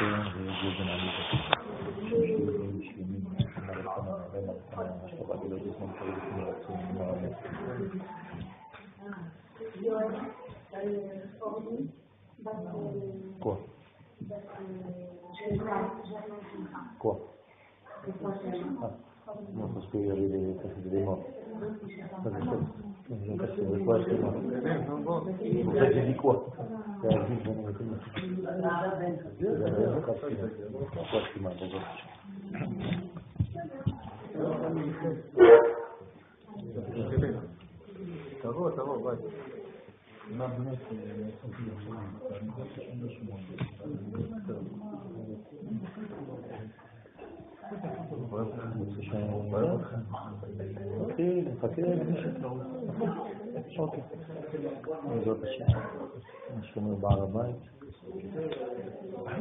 Qua. Qua. Ah, non so scrivere le cose di demo. Morts. Ça, c'est ça. Donc, c'est quoi, c'est mort. En fait, j'ai dit quoi J'ai dit, je vais me Quoi, c'est mort, d'accord. תבוא, תבוא, ביי. אוקיי, נחכה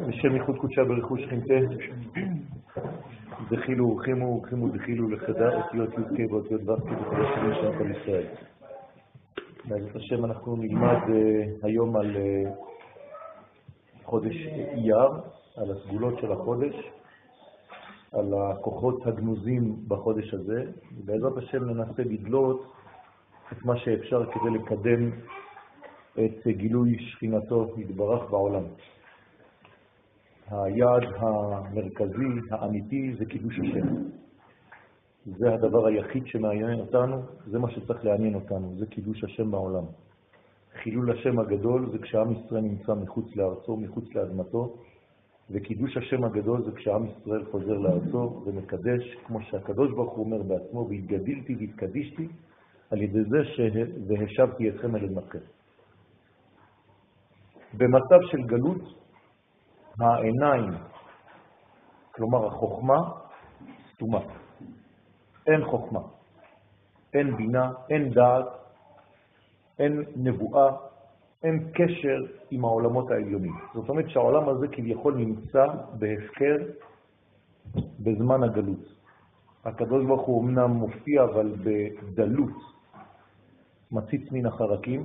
בשם ייחוד קודשה ברכוש חינטה. דחילו ורחימו ורחימו דחילו לחדה אותיות י"ק ואותיות ו"ק בכל השנים של כל ישראל. בעזרת השם אנחנו נלמד היום על חודש אייר, על הסגולות של החודש, על הכוחות הגנוזים בחודש הזה, ובעזרת השם ננסה לדלות את מה שאפשר כדי לקדם את גילוי שכינתו יתברך בעולם. היעד המרכזי, האמיתי, זה קידוש השם. זה הדבר היחיד שמעניין אותנו, זה מה שצריך לעניין אותנו, זה קידוש השם בעולם. חילול השם הגדול זה כשעם ישראל נמצא מחוץ לארצו, מחוץ לאדמתו, וקידוש השם הגדול זה כשעם ישראל חוזר לארצו ומקדש, כמו שהקדוש ברוך הוא אומר בעצמו, והתגדלתי והתקדישתי, על ידי זה שהשבתי אתכם אל אדמתכם. במצב של גלות, העיניים, כלומר החוכמה, סתומה. אין חוכמה, אין בינה, אין דעת, אין נבואה, אין קשר עם העולמות העליונים. זאת אומרת שהעולם הזה כביכול נמצא בהפקר בזמן הגלות. הקדוש ברוך הוא אמנם מופיע אבל בדלות, מציץ מן החרקים,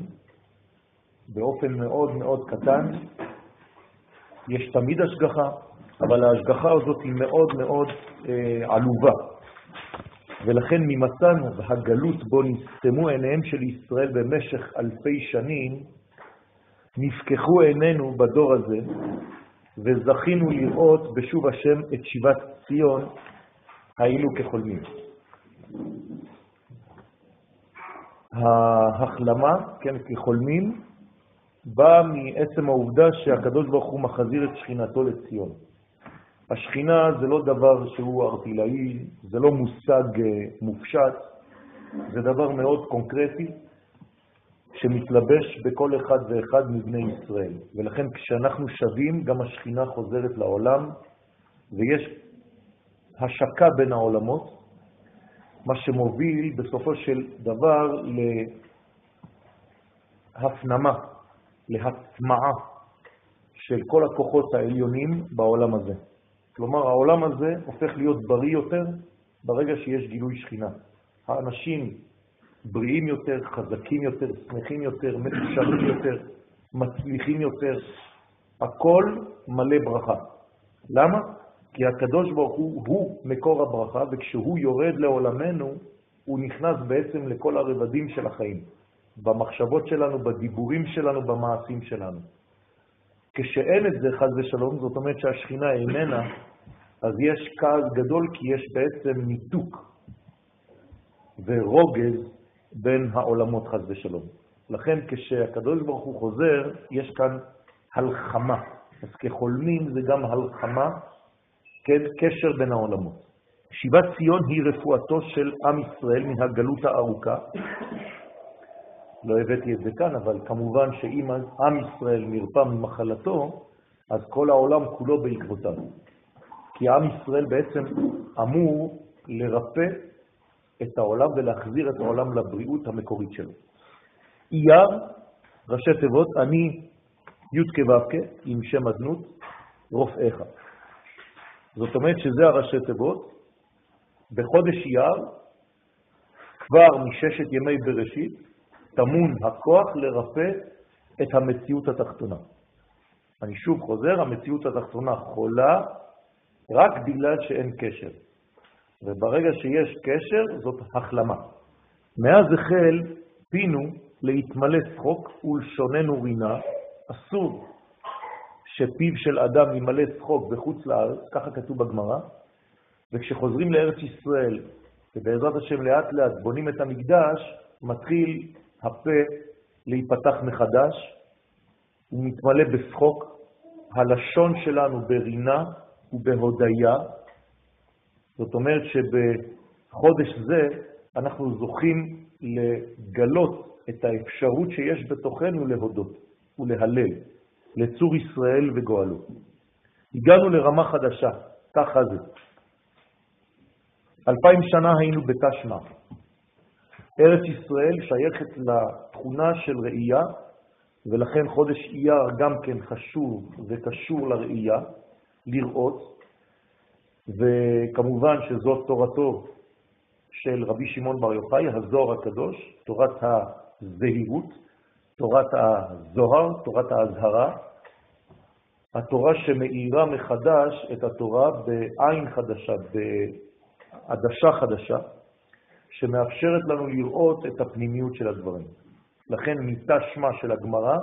באופן מאוד מאוד קטן, יש תמיד השגחה, אבל ההשגחה הזאת היא מאוד מאוד אה, עלובה. ולכן ממצאנו והגלות בו נסתמו עיניהם של ישראל במשך אלפי שנים, נפקחו עינינו בדור הזה, וזכינו לראות בשוב השם את שיבת ציון, היינו כחולמים. ההחלמה, כן, כחולמים, באה מעצם העובדה שהקדוש ברוך הוא מחזיר את שכינתו לציון. השכינה זה לא דבר שהוא ארטילאי, זה לא מושג מופשט, זה דבר מאוד קונקרטי שמתלבש בכל אחד ואחד מבני ישראל. ולכן כשאנחנו שווים, גם השכינה חוזרת לעולם, ויש השקה בין העולמות, מה שמוביל בסופו של דבר להפנמה, להטמעה של כל הכוחות העליונים בעולם הזה. כלומר, העולם הזה הופך להיות בריא יותר ברגע שיש גילוי שכינה. האנשים בריאים יותר, חזקים יותר, שמחים יותר, מאושרים יותר, מצליחים יותר, הכל מלא ברכה. למה? כי הקדוש ברוך הוא הוא מקור הברכה, וכשהוא יורד לעולמנו, הוא נכנס בעצם לכל הרבדים של החיים, במחשבות שלנו, בדיבורים שלנו, במעשים שלנו. כשאין את זה, חז ושלום, זאת אומרת שהשכינה איננה, אז יש כעס גדול כי יש בעצם ניתוק ורוגז בין העולמות חז ושלום. לכן כשהקדוש ברוך הוא חוזר, יש כאן הלחמה. אז כחולמים זה גם הלחמה, כן, קשר בין העולמות. שיבת ציון היא רפואתו של עם ישראל מהגלות הארוכה, לא הבאתי את זה כאן, אבל כמובן שאם עם ישראל נרפא ממחלתו, אז כל העולם כולו בעקבותיו. כי עם ישראל בעצם אמור לרפא את העולם ולהחזיר את העולם לבריאות המקורית שלו. אייר, ראשי תיבות, אני י' כו' עם שם אדנות, רופאיך. זאת אומרת שזה הראשי תיבות. בחודש אייר, כבר מששת ימי בראשית, טמון הכוח לרפא את המציאות התחתונה. אני שוב חוזר, המציאות התחתונה חולה רק בגלל שאין קשר. וברגע שיש קשר, זאת החלמה. מאז החל פינו להתמלא צחוק ולשוננו רינה, אסור שפיו של אדם ימלא צחוק בחוץ לארץ, ככה כתוב בגמרא, וכשחוזרים לארץ ישראל, ובעזרת השם לאט לאט בונים את המקדש, מתחיל הפה להיפתח מחדש, הוא מתמלא בשחוק, הלשון שלנו ברינה ובהודיה, זאת אומרת שבחודש זה אנחנו זוכים לגלות את האפשרות שיש בתוכנו להודות ולהלל, לצור ישראל וגואלו. הגענו לרמה חדשה, ככה זה. אלפיים שנה היינו בתשמע. ארץ ישראל שייכת לתכונה של ראייה, ולכן חודש אייר גם כן חשוב וקשור לראייה, לראות, וכמובן שזאת תורתו של רבי שמעון בר יוחאי, הזוהר הקדוש, תורת הזהירות, תורת הזוהר, תורת ההזהרה, התורה שמאירה מחדש את התורה בעין חדשה, בעדשה חדשה, שמאפשרת לנו לראות את הפנימיות של הדברים. לכן שמה של הגמרא,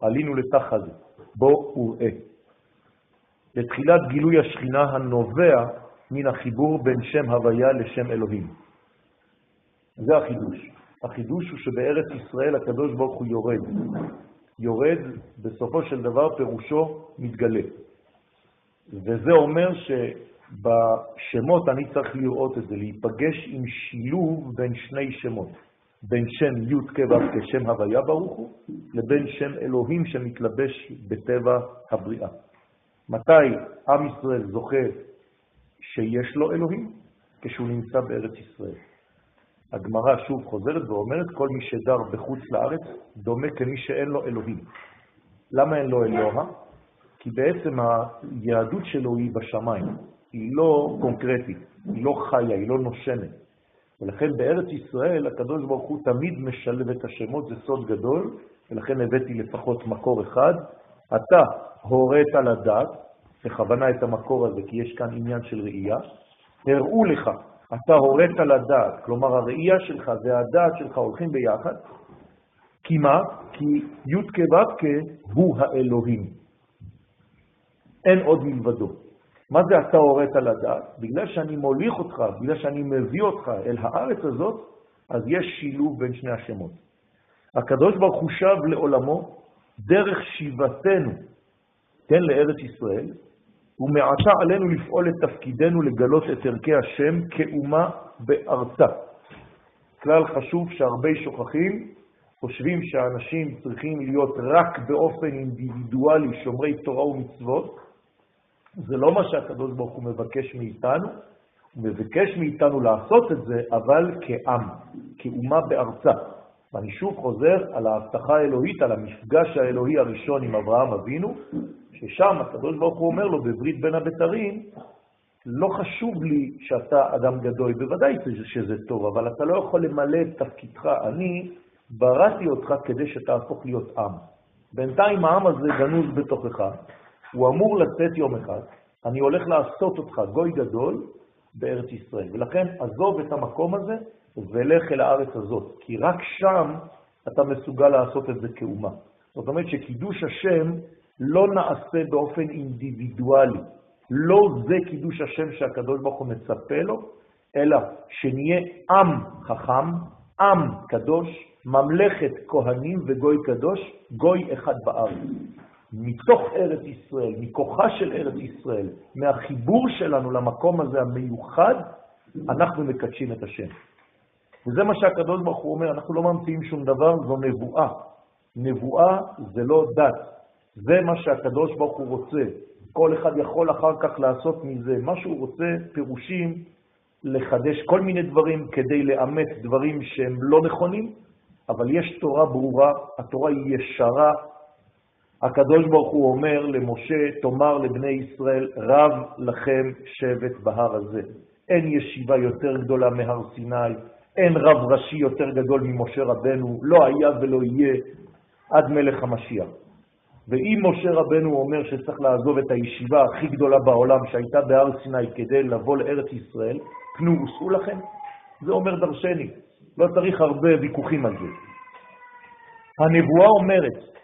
עלינו לתח הזה, בוא וראה. לתחילת גילוי השכינה הנובע מן החיבור בין שם הוויה לשם אלוהים. זה החידוש. החידוש הוא שבארץ ישראל הקדוש ברוך הוא יורד. יורד, בסופו של דבר פירושו מתגלה. וזה אומר שבשמות אני צריך לראות את זה, להיפגש עם שילוב בין שני שמות, בין שם י' כב' כשם הוויה ברוך הוא, לבין שם אלוהים שמתלבש בטבע הבריאה. מתי עם ישראל זוכה שיש לו אלוהים? כשהוא נמצא בארץ ישראל. הגמרא שוב חוזרת ואומרת, כל מי שדר בחוץ לארץ דומה כמי שאין לו אלוהים. למה אין לו אלוה? כי בעצם היהדות שלו היא בשמיים, היא לא קונקרטית, היא לא חיה, היא לא נושמת. ולכן בארץ ישראל הקדוש ברוך הוא תמיד משלב את השמות, זה סוד גדול, ולכן הבאתי לפחות מקור אחד. אתה הורית לדעת, בכוונה את המקור הזה, כי יש כאן עניין של ראייה, הראו לך אתה הורית לדעת, כלומר הראייה שלך והדעת שלך הולכים ביחד, כי מה? כי י' כו' הוא האלוהים. אין עוד מלבדו. מה זה אתה הורית לדעת? בגלל שאני מוליך אותך, בגלל שאני מביא אותך אל הארץ הזאת, אז יש שילוב בין שני השמות. הקדוש ברוך הוא שב לעולמו דרך שיבתנו, כן, לארץ ישראל, ומעתה עלינו לפעול את תפקידנו לגלות את ערכי השם כאומה בארצה. כלל חשוב שהרבה שוכחים, חושבים שאנשים צריכים להיות רק באופן אינדיבידואלי שומרי תורה ומצוות. זה לא מה שהקדוש ברוך הוא מבקש מאיתנו, הוא מבקש מאיתנו לעשות את זה, אבל כעם, כאומה בארצה. ואני שוב חוזר על ההבטחה האלוהית, על המפגש האלוהי הראשון עם אברהם אבינו, ששם הקדוש ברוך הוא אומר לו בברית בין הבתרים, לא חשוב לי שאתה אדם גדול, בוודאי שזה טוב, אבל אתה לא יכול למלא את תפקידך. אני בראתי אותך כדי שתהפוך להיות עם. בינתיים העם הזה גנוז בתוכך, הוא אמור לצאת יום אחד, אני הולך לעשות אותך גוי גדול בארץ ישראל. ולכן עזוב את המקום הזה ולך אל הארץ הזאת, כי רק שם אתה מסוגל לעשות את זה כאומה. זאת אומרת שקידוש השם לא נעשה באופן אינדיבידואלי. לא זה קידוש השם שהקדוש ברוך הוא מצפה לו, אלא שנהיה עם חכם, עם קדוש, ממלכת כהנים וגוי קדוש, גוי אחד בארץ. מתוך ארץ ישראל, מכוחה של ארץ ישראל, מהחיבור שלנו למקום הזה המיוחד, אנחנו מקדשים את השם. וזה מה שהקדוש ברוך הוא אומר, אנחנו לא ממציאים שום דבר, זו נבואה. נבואה זה לא דת, זה מה שהקדוש ברוך הוא רוצה. כל אחד יכול אחר כך לעשות מזה מה שהוא רוצה, פירושים לחדש כל מיני דברים כדי לאמת דברים שהם לא נכונים, אבל יש תורה ברורה, התורה היא ישרה. הקדוש ברוך הוא אומר למשה, תאמר לבני ישראל, רב לכם שבט בהר הזה. אין ישיבה יותר גדולה מהר סיני, אין רב ראשי יותר גדול ממשה רבנו, לא היה ולא יהיה עד מלך המשיח. ואם משה רבנו אומר שצריך לעזוב את הישיבה הכי גדולה בעולם שהייתה בהר סיני כדי לבוא לארץ ישראל, פנו וסעו לכם, זה אומר דרשני, לא צריך הרבה ויכוחים על זה. הנבואה אומרת,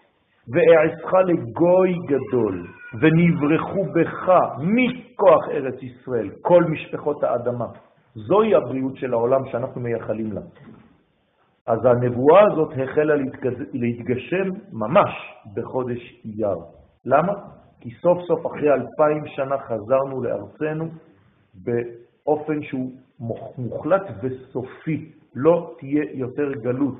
ואעשך לגוי גדול, ונברחו בך מכוח ארץ ישראל, כל משפחות האדמה. זוהי הבריאות של העולם שאנחנו מייחלים לה. אז הנבואה הזאת החלה להתגשם ממש בחודש אייר. למה? כי סוף סוף אחרי אלפיים שנה חזרנו לארצנו באופן שהוא מוחלט וסופי, לא תהיה יותר גלות.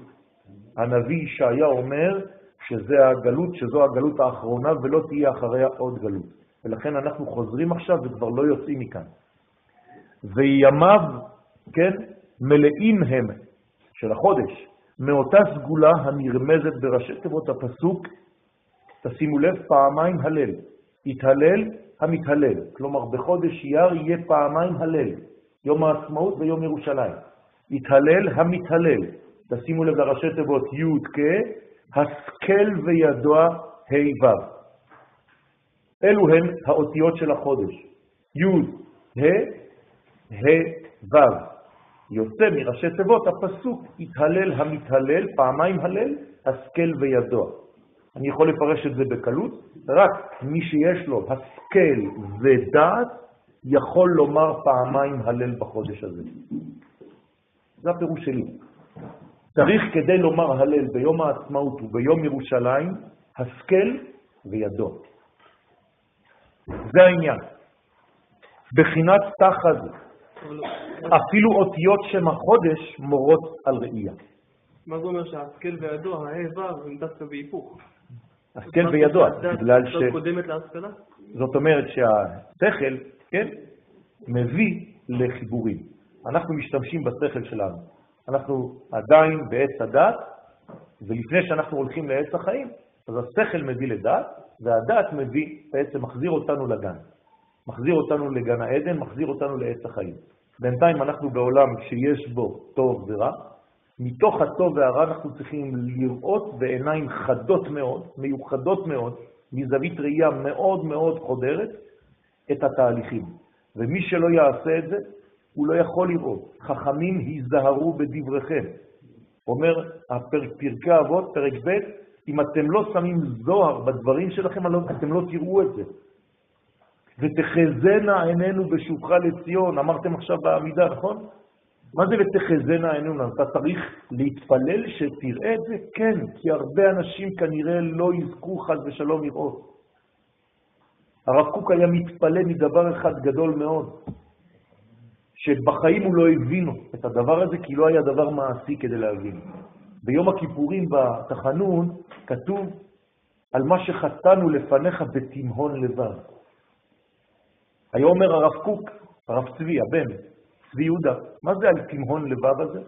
הנביא ישעיה אומר שזה הגלות, שזו הגלות האחרונה ולא תהיה אחריה עוד גלות. ולכן אנחנו חוזרים עכשיו וכבר לא יוצאים מכאן. וימיו, כן, מלאים הם של החודש, מאותה סגולה הנרמזת בראשי תיבות הפסוק, תשימו לב, פעמיים הלל. התהלל המתהלל. כלומר, בחודש אייר יהיה פעמיים הלל, יום העצמאות ויום ירושלים. התהלל המתהלל. תשימו לב לראשי תיבות י' כ', השכל וידוע ה' ו'. אלו הן האותיות של החודש. י', ה', ה', ו'. יוצא מראשי תיבות הפסוק, התהלל המתהלל, פעמיים הלל, השכל וידוע. אני יכול לפרש את זה בקלות, רק מי שיש לו השכל ודעת יכול לומר פעמיים הלל בחודש הזה. זה הפירוש שלי. צריך כדי לומר הלל ביום העצמאות וביום ירושלים, השכל וידוע. זה העניין. בחינת תחת אפילו אותיות שם החודש מורות על ראייה. מה זה אומר שההשכל וידוע, ה' הם דווקא בהיפוך? השכל וידוע, בגלל ש... קודמת להשכלה? זאת אומרת שהשכל, כן, מביא לחיבורים. אנחנו משתמשים בשכל שלנו. אנחנו עדיין בעץ הדת, ולפני שאנחנו הולכים לעץ החיים, אז השכל מביא לדת, והדת מביא, בעצם מחזיר אותנו לגן. מחזיר אותנו לגן העדן, מחזיר אותנו לעץ החיים. בינתיים אנחנו בעולם שיש בו טוב ורע, מתוך הטוב והרע אנחנו צריכים לראות בעיניים חדות מאוד, מיוחדות מאוד, מזווית ראייה מאוד מאוד חודרת, את התהליכים. ומי שלא יעשה את זה, הוא לא יכול לראות. חכמים היזהרו בדבריכם. אומר פרקי אבות, פרק ב', אם אתם לא שמים זוהר בדברים שלכם, אתם לא תראו את זה. ותחזנה עינינו בשובך לציון, אמרתם עכשיו בעמידה, נכון? מה זה ותחזנה עינינו? אתה צריך להתפלל שתראה את זה? כן, כי הרבה אנשים כנראה לא יזכו חד ושלום לראות. הרב קוק היה מתפלל מדבר אחד גדול מאוד, שבחיים הוא לא הבינו את הדבר הזה, כי לא היה דבר מעשי כדי להבין. ביום הכיפורים בתחנון כתוב על מה שחטאנו לפניך בתמהון לבד. היה אומר הרב קוק, הרב צבי, הבן, צבי יהודה, מה זה על תמהון לבב הזה?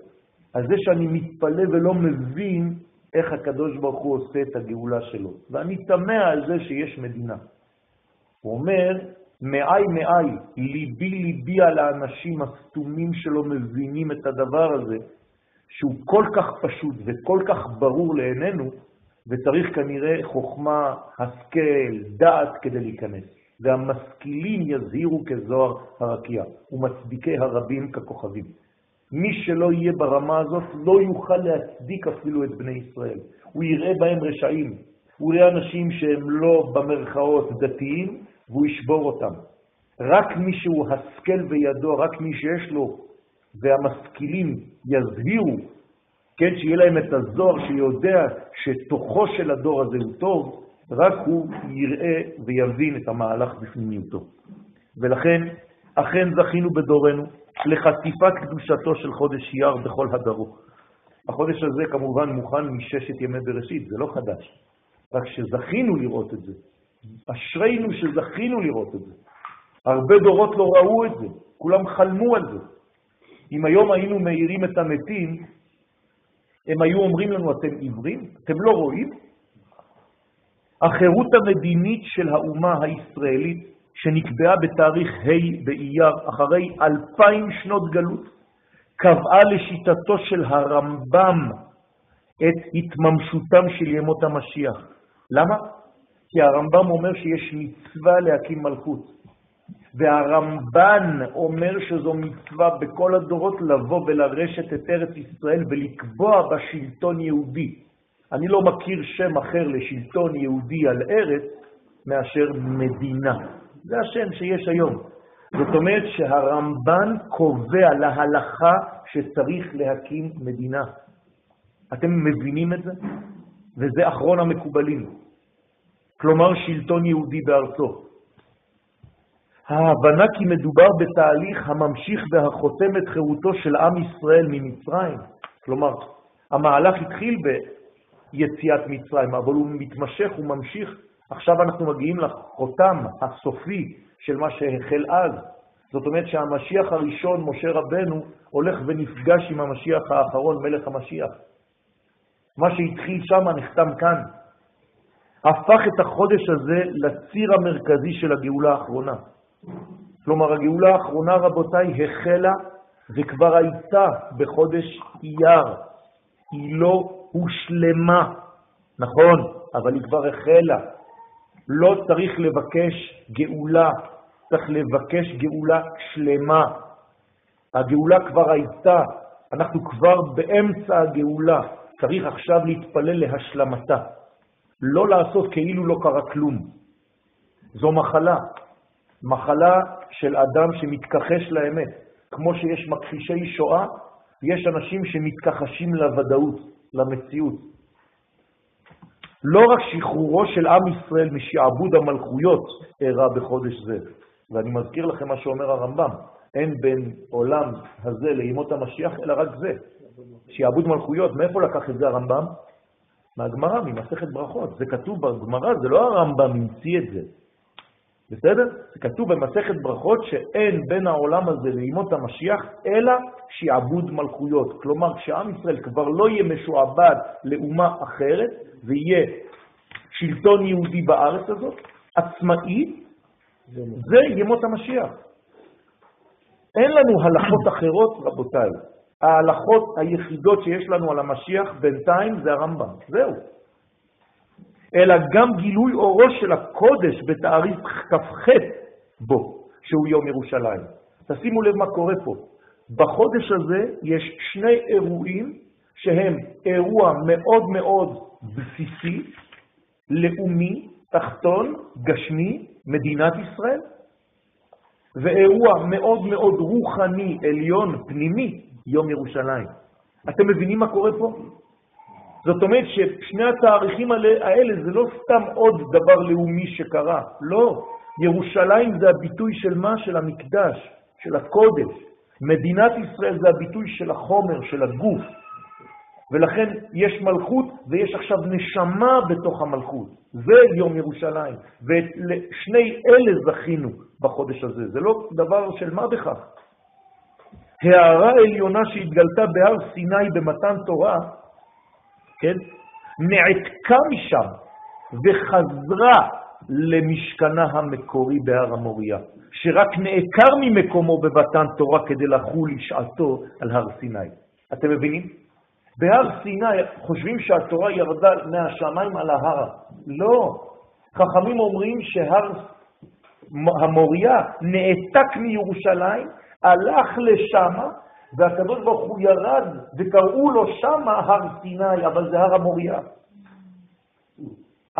על זה שאני מתפלא ולא מבין איך הקדוש ברוך הוא עושה את הגאולה שלו. ואני תמה על זה שיש מדינה. הוא אומר, מאי מאי, ליבי ליבי על האנשים הסתומים שלא מבינים את הדבר הזה, שהוא כל כך פשוט וכל כך ברור לעינינו, וצריך כנראה חוכמה, השכל, דעת כדי להיכנס. והמשכילים יזהירו כזוהר הרקיע, ומצדיקי הרבים ככוכבים. מי שלא יהיה ברמה הזאת לא יוכל להצדיק אפילו את בני ישראל. הוא יראה בהם רשעים, הוא יראה אנשים שהם לא במרכאות דתיים, והוא ישבור אותם. רק מי שהוא השכל וידו, רק מי שיש לו, והמשכילים יזהירו, כן, שיהיה להם את הזוהר שיודע שתוכו של הדור הזה הוא טוב, רק הוא יראה ויבין את המהלך בפנימיותו. ולכן, אכן זכינו בדורנו לחטיפת קדושתו של חודש אייר בכל הדרו. החודש הזה כמובן מוכן מששת ימי בראשית, זה לא חדש. רק שזכינו לראות את זה. אשרינו שזכינו לראות את זה. הרבה דורות לא ראו את זה, כולם חלמו על זה. אם היום היינו מאירים את המתים, הם היו אומרים לנו, אתם עיוורים? אתם לא רואים? החירות המדינית של האומה הישראלית, שנקבעה בתאריך ה' באייר, אחרי אלפיים שנות גלות, קבעה לשיטתו של הרמב"ם את התממשותם של ימות המשיח. למה? כי הרמב"ם אומר שיש מצווה להקים מלכות. והרמב"ן אומר שזו מצווה בכל הדורות לבוא ולרשת את ארץ ישראל ולקבוע בה שלטון יהודי. אני לא מכיר שם אחר לשלטון יהודי על ארץ מאשר מדינה. זה השם שיש היום. זאת אומרת שהרמב"ן קובע להלכה שצריך להקים מדינה. אתם מבינים את זה? וזה אחרון המקובלים. כלומר שלטון יהודי בארצו. ההבנה כי מדובר בתהליך הממשיך והחותם את חירותו של עם ישראל ממצרים. כלומר, המהלך התחיל ביציאת מצרים, אבל הוא מתמשך, הוא ממשיך. עכשיו אנחנו מגיעים לחותם הסופי של מה שהחל אז. זאת אומרת שהמשיח הראשון, משה רבנו, הולך ונפגש עם המשיח האחרון, מלך המשיח. מה שהתחיל שם נחתם כאן. הפך את החודש הזה לציר המרכזי של הגאולה האחרונה. כלומר, הגאולה האחרונה, רבותיי, החלה וכבר הייתה בחודש אייר. היא לא הושלמה, נכון, אבל היא כבר החלה. לא צריך לבקש גאולה, צריך לבקש גאולה שלמה. הגאולה כבר הייתה, אנחנו כבר באמצע הגאולה, צריך עכשיו להתפלל להשלמתה. לא לעשות כאילו לא קרה כלום. זו מחלה, מחלה של אדם שמתכחש לאמת. כמו שיש מכחישי שואה, יש אנשים שמתכחשים לוודאות, למציאות. לא רק שחרורו של עם ישראל משעבוד המלכויות אירע בחודש זה, ואני מזכיר לכם מה שאומר הרמב"ם, אין בין עולם הזה לימות המשיח אלא רק זה, שעבוד מלכויות. מאיפה לקח את זה הרמב"ם? מהגמרא, ממסכת ברכות. זה כתוב בגמרא, זה לא הרמב"ם המציא את זה. בסדר? זה כתוב במסכת ברכות שאין בין העולם הזה לימות המשיח אלא שעבוד מלכויות. כלומר, כשעם ישראל כבר לא יהיה משועבד לאומה אחרת ויהיה שלטון יהודי בארץ הזאת, עצמאי, זה ימות המשיח. אין לנו הלכות אחרות, רבותיי. ההלכות היחידות שיש לנו על המשיח בינתיים זה הרמב"ם. זהו. אלא גם גילוי אורו של הקודש בתאריך כ"ח בו, שהוא יום ירושלים. תשימו לב מה קורה פה. בחודש הזה יש שני אירועים שהם אירוע מאוד מאוד בסיסי, לאומי, תחתון, גשמי, מדינת ישראל, ואירוע מאוד מאוד רוחני, עליון, פנימי, יום ירושלים. אתם מבינים מה קורה פה? זאת אומרת ששני התאריכים האלה זה לא סתם עוד דבר לאומי שקרה, לא. ירושלים זה הביטוי של מה? של המקדש, של הקודש. מדינת ישראל זה הביטוי של החומר, של הגוף. ולכן יש מלכות ויש עכשיו נשמה בתוך המלכות. זה יום ירושלים. ולשני אלה זכינו בחודש הזה. זה לא דבר של מה בכך. הערה עליונה שהתגלתה בהר סיני במתן תורה, כן? נעתקה משם וחזרה למשכנה המקורי בהר המוריה, שרק נעקר ממקומו במתן תורה כדי לחול לשעתו על הר סיני. אתם מבינים? בהר סיני חושבים שהתורה ירדה מהשמיים על ההר. לא. חכמים אומרים שהר המוריה נעתק מירושלים, הלך לשמה, והקדוש ברוך הוא ירד וקראו לו שמה הר סיני, אבל זה הר המוריה.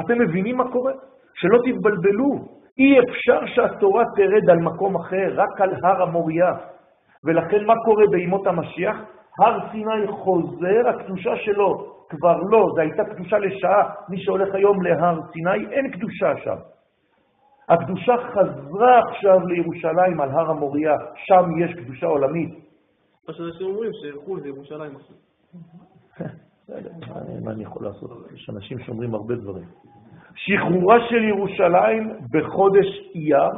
אתם מבינים מה קורה? שלא תתבלבלו. אי אפשר שהתורה תרד על מקום אחר, רק על הר המוריה. ולכן מה קורה בימות המשיח? הר סיני חוזר, הקדושה שלו כבר לא, זו הייתה קדושה לשעה. מי שהולך היום להר סיני, אין קדושה שם. הקדושה חזרה עכשיו לירושלים על הר המוריה, שם יש קדושה עולמית. מה שאנשים אומרים, שילכו לירושלים עכשיו. מה אני יכול לעשות? יש אנשים שאומרים הרבה דברים. שחרורה של ירושלים בחודש אייר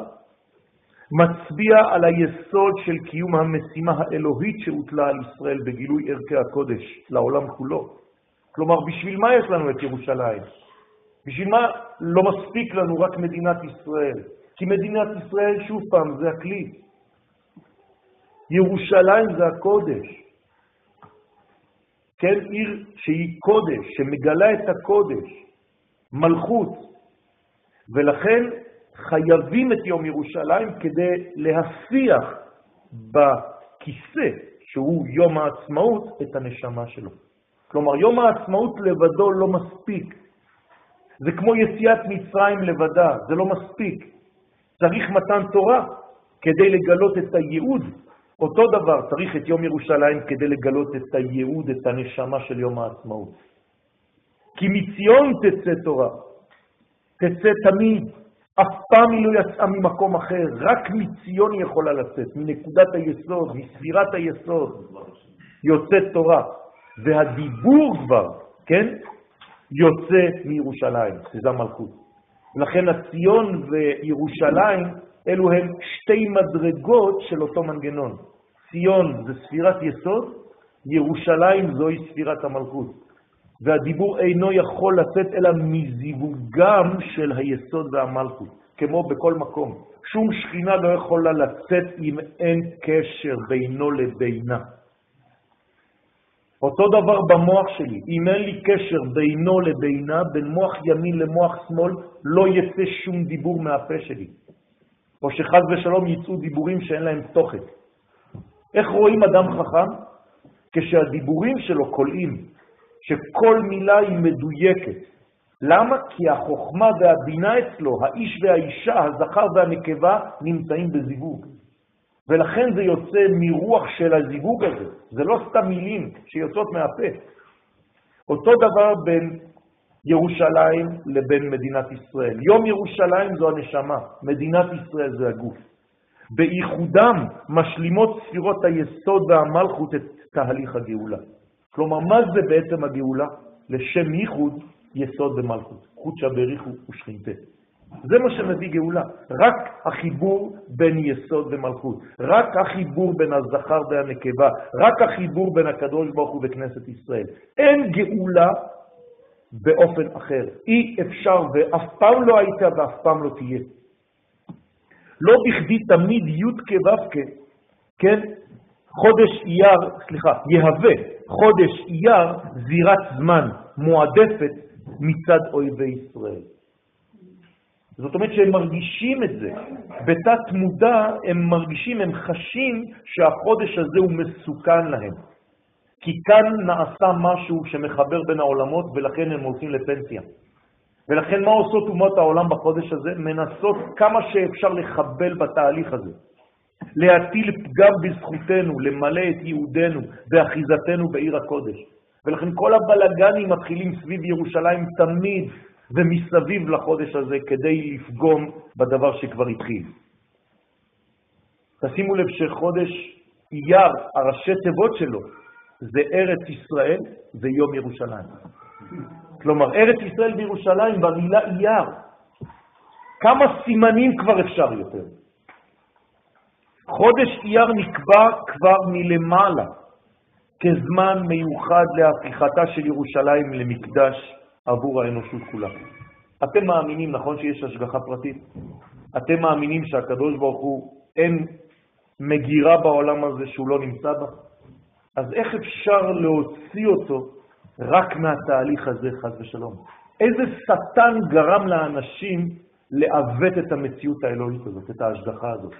מצביע על היסוד של קיום המשימה האלוהית שהוטלה על ישראל בגילוי ערכי הקודש לעולם כולו. כלומר, בשביל מה יש לנו את ירושלים? בשביל מה לא מספיק לנו רק מדינת ישראל? כי מדינת ישראל, שוב פעם, זה הכלי. ירושלים זה הקודש. כן, עיר שהיא קודש, שמגלה את הקודש, מלכות. ולכן חייבים את יום ירושלים כדי להפיח בכיסא, שהוא יום העצמאות, את הנשמה שלו. כלומר, יום העצמאות לבדו לא מספיק. זה כמו יציאת מצרים לבדה, זה לא מספיק. צריך מתן תורה כדי לגלות את הייעוד. אותו דבר, צריך את יום ירושלים כדי לגלות את הייעוד, את הנשמה של יום העצמאות. כי מציון תצא תורה, תצא תמיד, אף פעם היא לא יצאה ממקום אחר, רק מציון היא יכולה לצאת, מנקודת היסוד, מספירת היסוד, יוצאת תורה. והדיבור כבר, כן, יוצא מירושלים, שזה המלכות. לכן הציון וירושלים, אלו הם שתי מדרגות של אותו מנגנון. ציון זה ספירת יסוד, ירושלים זוהי ספירת המלכות. והדיבור אינו יכול לצאת אלא מזיווגם של היסוד והמלכות, כמו בכל מקום. שום שכינה לא יכולה לצאת אם אין קשר בינו לבינה. אותו דבר במוח שלי, אם אין לי קשר בינו לבינה, בין מוח ימין למוח שמאל, לא יצא שום דיבור מהפה שלי. או שחז ושלום יצאו דיבורים שאין להם תוכן. איך רואים אדם חכם? כשהדיבורים שלו קולעים, שכל מילה היא מדויקת. למה? כי החוכמה והבינה אצלו, האיש והאישה, הזכר והנקבה, נמצאים בזיווג. ולכן זה יוצא מרוח של הזיווג הזה. זה לא סתם מילים שיוצאות מהפה. אותו דבר בין ירושלים לבין מדינת ישראל. יום ירושלים זו הנשמה, מדינת ישראל זה הגוף. בייחודם משלימות ספירות היסוד והמלכות את תהליך הגאולה. כלומר, מה זה בעצם הגאולה? לשם ייחוד יסוד ומלכות. חודשא בריחו ושכינתה. זה מה שמביא גאולה. רק החיבור בין יסוד ומלכות, רק החיבור בין הזכר והנקבה, רק החיבור בין הקדוש ברוך הוא וכנסת ישראל. אין גאולה באופן אחר. אי אפשר ואף פעם לא הייתה ואף פעם לא תהיה. לא בכדי תמיד י' כו' כן, חודש אייר, סליחה, יהווה חודש אייר זירת זמן מועדפת מצד אויבי ישראל. זאת אומרת שהם מרגישים את זה. בתת מודע הם מרגישים, הם חשים שהחודש הזה הוא מסוכן להם. כי כאן נעשה משהו שמחבר בין העולמות ולכן הם הולכים לפנסיה. ולכן מה עושות אומות העולם בחודש הזה? מנסות כמה שאפשר לחבל בתהליך הזה. להטיל פגם בזכותנו, למלא את יהודנו באחיזתנו בעיר הקודש. ולכן כל הבלגנים מתחילים סביב ירושלים תמיד ומסביב לחודש הזה כדי לפגום בדבר שכבר התחיל. תשימו לב שחודש אייר, הראשי תיבות שלו, זה ארץ ישראל ויום ירושלים. כלומר, ארץ ישראל וירושלים במילה אייר. כמה סימנים כבר אפשר יותר? חודש אייר נקבע כבר מלמעלה כזמן מיוחד להפיכתה של ירושלים למקדש עבור האנושות כולה. אתם מאמינים, נכון שיש השגחה פרטית? אתם מאמינים שהקדוש ברוך הוא אין מגירה בעולם הזה שהוא לא נמצא בה? אז איך אפשר להוציא אותו רק מהתהליך הזה, חס ושלום? איזה שטן גרם לאנשים לעוות את המציאות האלוהית הזאת, את ההשגחה הזאת?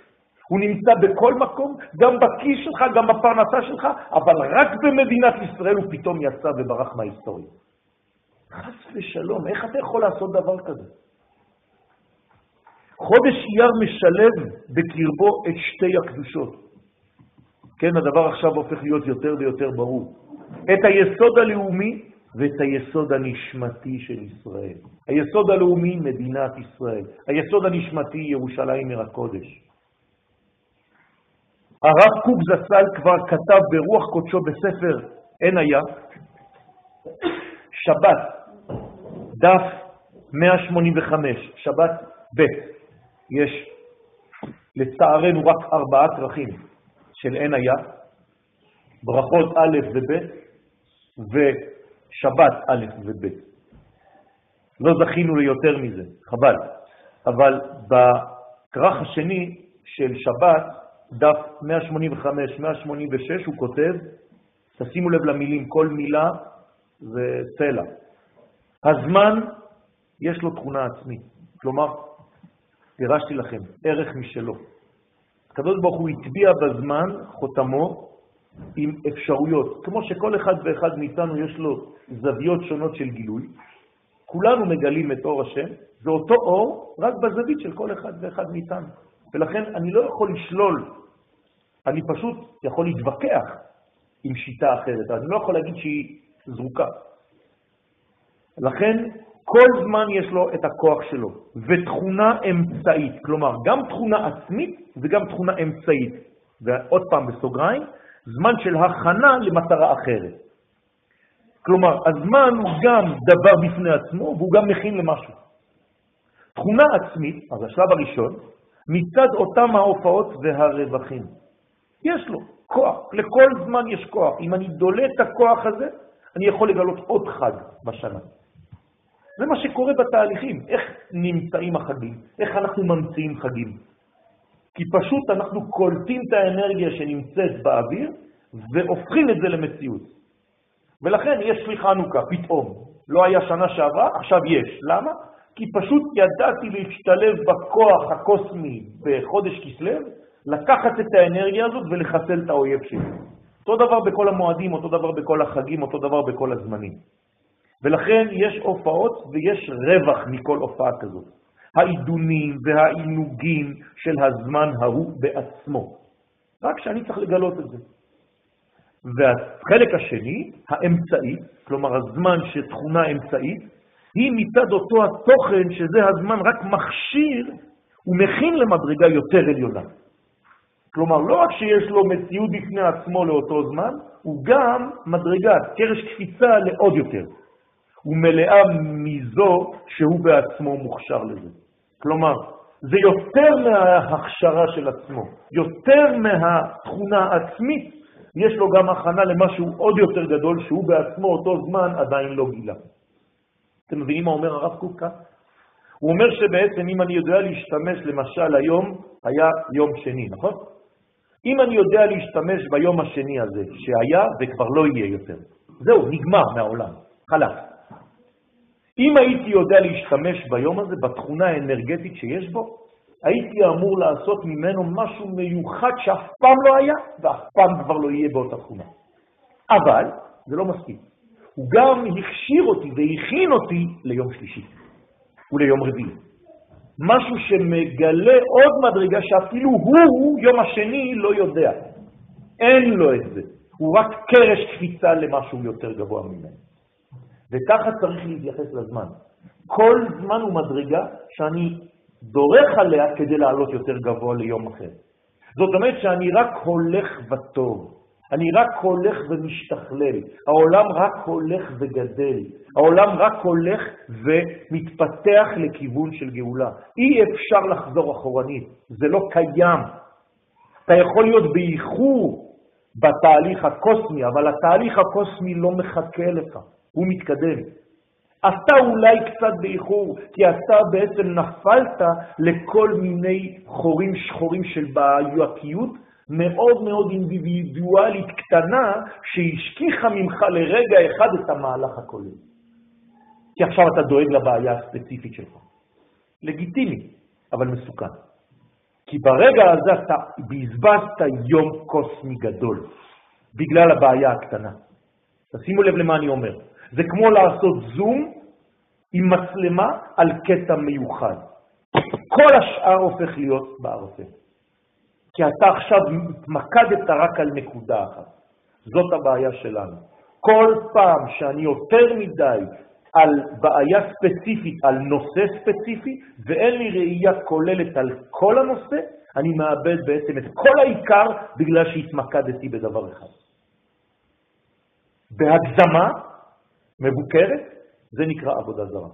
הוא נמצא בכל מקום, גם בכיס שלך, גם בפרנסה שלך, אבל רק במדינת ישראל הוא פתאום יצא וברח מההיסטוריה. חס ושלום, איך אתה יכול לעשות דבר כזה? חודש אייר משלב בקרבו את שתי הקדושות. כן, הדבר עכשיו הופך להיות יותר ויותר ברור. את היסוד הלאומי ואת היסוד הנשמתי של ישראל. היסוד הלאומי, מדינת ישראל. היסוד הנשמתי, ירושלים עיר הקודש. הרב קוק זצ"ל כבר כתב ברוח קודשו בספר אין היה, שבת, דף 185, שבת ב', יש לצערנו רק ארבעה כרכים של אין היה, ברכות א' וב' ושבת א' וב'. לא זכינו ליותר מזה, חבל. אבל בכרך השני של שבת, דף 185-186, הוא כותב, תשימו לב למילים, כל מילה זה צלע. הזמן יש לו תכונה עצמית. כלומר, פירשתי לכם, ערך משלו. הקדוש ברוך הוא הטביע בזמן חותמו עם אפשרויות. כמו שכל אחד ואחד מאיתנו יש לו זוויות שונות של גילוי, כולנו מגלים את אור השם, זה אותו אור רק בזווית של כל אחד ואחד מאיתנו. ולכן אני לא יכול לשלול, אני פשוט יכול להתווכח עם שיטה אחרת, אני לא יכול להגיד שהיא זרוקה. לכן כל זמן יש לו את הכוח שלו, ותכונה אמצעית, כלומר גם תכונה עצמית וגם תכונה אמצעית. ועוד פעם בסוגריים, זמן של הכנה למטרה אחרת. כלומר, הזמן הוא גם דבר בפני עצמו והוא גם מכין למשהו. תכונה עצמית, אז השלב הראשון, מצד אותם ההופעות והרווחים. יש לו כוח, לכל זמן יש כוח. אם אני דולה את הכוח הזה, אני יכול לגלות עוד חג בשנה. זה מה שקורה בתהליכים, איך נמצאים החגים, איך אנחנו ממציאים חגים. כי פשוט אנחנו קולטים את האנרגיה שנמצאת באוויר והופכים את זה למציאות. ולכן יש לי חנוכה, פתאום. לא היה שנה שעברה, עכשיו יש. למה? כי פשוט ידעתי להשתלב בכוח הקוסמי בחודש כסלו, לקחת את האנרגיה הזאת ולחסל את האויב שלי. אותו דבר בכל המועדים, אותו דבר בכל החגים, אותו דבר בכל הזמנים. ולכן יש הופעות ויש רווח מכל הופעה כזאת. העידונים והעינוגים של הזמן ההוא בעצמו. רק שאני צריך לגלות את זה. והחלק השני, האמצעי, כלומר הזמן שתכונה אמצעית, היא מצד אותו התוכן שזה הזמן רק מכשיר ומכין למדרגה יותר עליונה. כלומר, לא רק שיש לו מציאות בפני עצמו לאותו זמן, הוא גם מדרגה, קרש קפיצה לעוד יותר. הוא מלאה מזו שהוא בעצמו מוכשר לזה. כלומר, זה יותר מההכשרה של עצמו, יותר מהתכונה העצמית, יש לו גם הכנה למשהו עוד יותר גדול, שהוא בעצמו אותו זמן עדיין לא גילה. אתם מבינים מה אומר הרב קוק? הוא אומר שבעצם אם אני יודע להשתמש, למשל היום היה יום שני, נכון? אם אני יודע להשתמש ביום השני הזה, שהיה וכבר לא יהיה יותר, זהו, נגמר מהעולם, חלק. אם הייתי יודע להשתמש ביום הזה, בתכונה האנרגטית שיש בו, הייתי אמור לעשות ממנו משהו מיוחד שאף פעם לא היה, ואף פעם כבר לא יהיה באותה תכונה. אבל זה לא מספיק. הוא גם הכשיר אותי והכין אותי ליום שלישי וליום רביעי. משהו שמגלה עוד מדרגה שאפילו הוא, יום השני, לא יודע. אין לו את זה. הוא רק קרש קפיצה למשהו יותר גבוה ממנו. וככה צריך להתייחס לזמן. כל זמן הוא מדרגה שאני דורך עליה כדי לעלות יותר גבוה ליום אחר. זאת אומרת שאני רק הולך וטוב, אני רק הולך ומשתכלל, העולם רק הולך וגדל, העולם רק הולך ומתפתח לכיוון של גאולה. אי אפשר לחזור אחורנית, זה לא קיים. אתה יכול להיות באיחור בתהליך הקוסמי, אבל התהליך הקוסמי לא מחכה לך, הוא מתקדם. אתה אולי קצת באיחור, כי אתה בעצם נפלת לכל מיני חורים שחורים של בעייתיות מאוד מאוד אינדיבידואלית קטנה, שהשכיחה ממך לרגע אחד את המהלך הכולל. כי עכשיו אתה דואג לבעיה הספציפית שלך. לגיטימי, אבל מסוכן. כי ברגע הזה אתה בזבזת יום קוסמי גדול, בגלל הבעיה הקטנה. תשימו לב למה אני אומר. זה כמו לעשות זום עם מצלמה על קטע מיוחד. כל השאר הופך להיות בערפל. כי אתה עכשיו התמקדת רק על נקודה אחת. זאת הבעיה שלנו. כל פעם שאני יותר מדי על בעיה ספציפית, על נושא ספציפי, ואין לי ראייה כוללת על כל הנושא, אני מאבד בעצם את כל העיקר בגלל שהתמקדתי בדבר אחד. בהגזמה מבוקרת, זה נקרא עבודה זרה.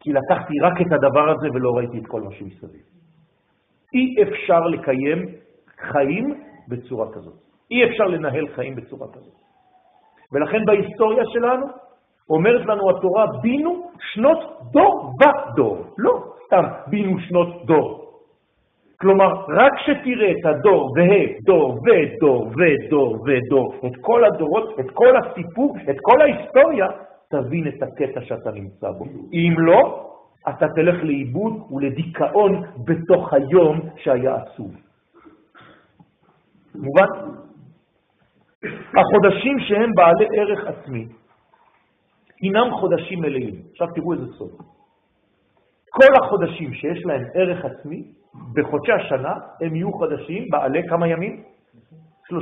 כי לקחתי רק את הדבר הזה ולא ראיתי את כל מה שמסביב. אי אפשר לקיים חיים בצורה כזאת. אי אפשר לנהל חיים בצורה כזאת. ולכן בהיסטוריה שלנו אומרת לנו התורה, בינו שנות דור ודור. לא סתם בינו שנות דור. כלומר, רק שתראה את הדור וה, דור ודור ודור ודור, את כל הדורות, את כל הסיפור, את כל ההיסטוריה, תבין את הקטע שאתה נמצא בו. אם לא, אתה תלך לאיבוד ולדיכאון בתוך היום שהיה עצוב. מובן? החודשים שהם בעלי ערך עצמי, הינם חודשים מלאים. עכשיו תראו איזה סוד. כל החודשים שיש להם ערך עצמי, בחודשי השנה הם יהיו חודשים בעלי כמה ימים? 30-31.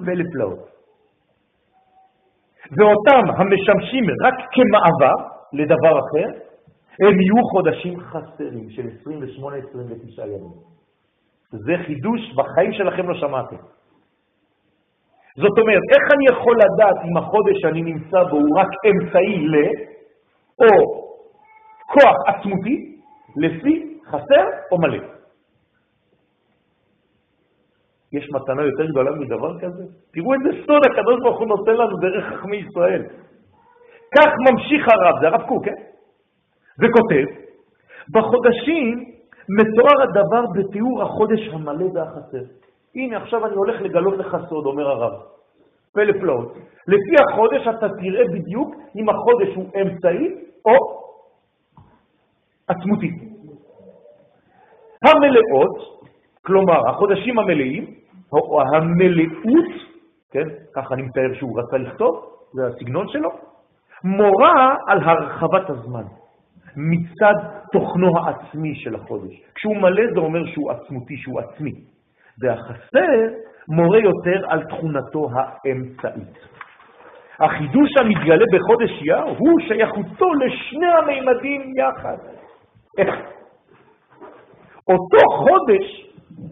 ולפלאות. ואותם המשמשים רק כמעבר לדבר אחר, הם יהיו חודשים חסרים של 28-29 ימים. זה חידוש בחיים שלכם לא שמעתם. זאת אומרת, איך אני יכול לדעת אם החודש שאני נמצא בו הוא רק אמצעי ל, או כוח עצמותי, לפי חסר או מלא? יש מתנה יותר גדולה מדבר כזה? תראו איזה סוד הקדוש ברוך הוא נותן לנו דרך חכמי ישראל. כך ממשיך הרב, זה הרב קוק, כן? וכותב, בחודשים מתואר הדבר בתיאור החודש המלא והחסר. הנה, עכשיו אני הולך לגלות לך סוד, אומר הרב. פלא פלאות. לפי החודש אתה תראה בדיוק אם החודש הוא אמצעי או עצמותי. המלאות, כלומר החודשים המלאים, או המלאות, כן, ככה אני מתאר שהוא רצה לכתוב, זה הסגנון שלו, מורה על הרחבת הזמן מצד תוכנו העצמי של החודש. כשהוא מלא זה אומר שהוא עצמותי, שהוא עצמי. והחסר מורה יותר על תכונתו האמצעית. החידוש המתגלה בחודש יר הוא שייכותו לשני המימדים יחד. איך? אותו חודש,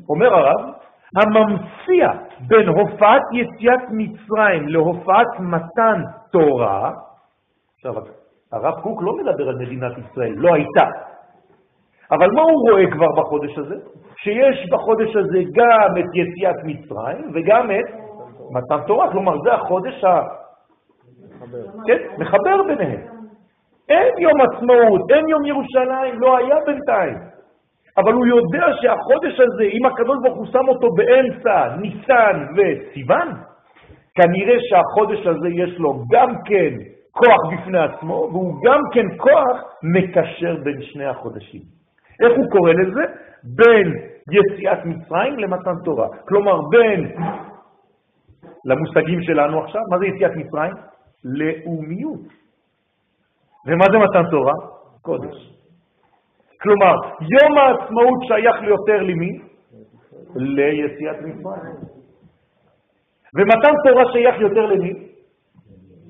אומר הרב, הממציע בין הופעת יציאת מצרים להופעת מתן תורה, עכשיו הרב קוק לא מדבר על מדינת ישראל, לא הייתה. אבל מה הוא רואה כבר בחודש הזה? שיש בחודש הזה גם את יציאת מצרים וגם את מתן תורה, כלומר זה החודש ה... כן, מחבר ביניהם. אין יום עצמאות, אין יום ירושלים, לא היה בינתיים. אבל הוא יודע שהחודש הזה, אם הקדוש ברוך הוא שם אותו באמצע ניסן וסיוון, כנראה שהחודש הזה יש לו גם כן כוח בפני עצמו, והוא גם כן כוח מקשר בין שני החודשים. איך הוא קורא לזה? בין יציאת מצרים למתן תורה. כלומר, בין, למושגים שלנו עכשיו, מה זה יציאת מצרים? לאומיות. ומה זה מתן תורה? קודש. כלומר, יום העצמאות שייך ליותר למי? ליציאת מצרים. ומתן תורה שייך יותר למי?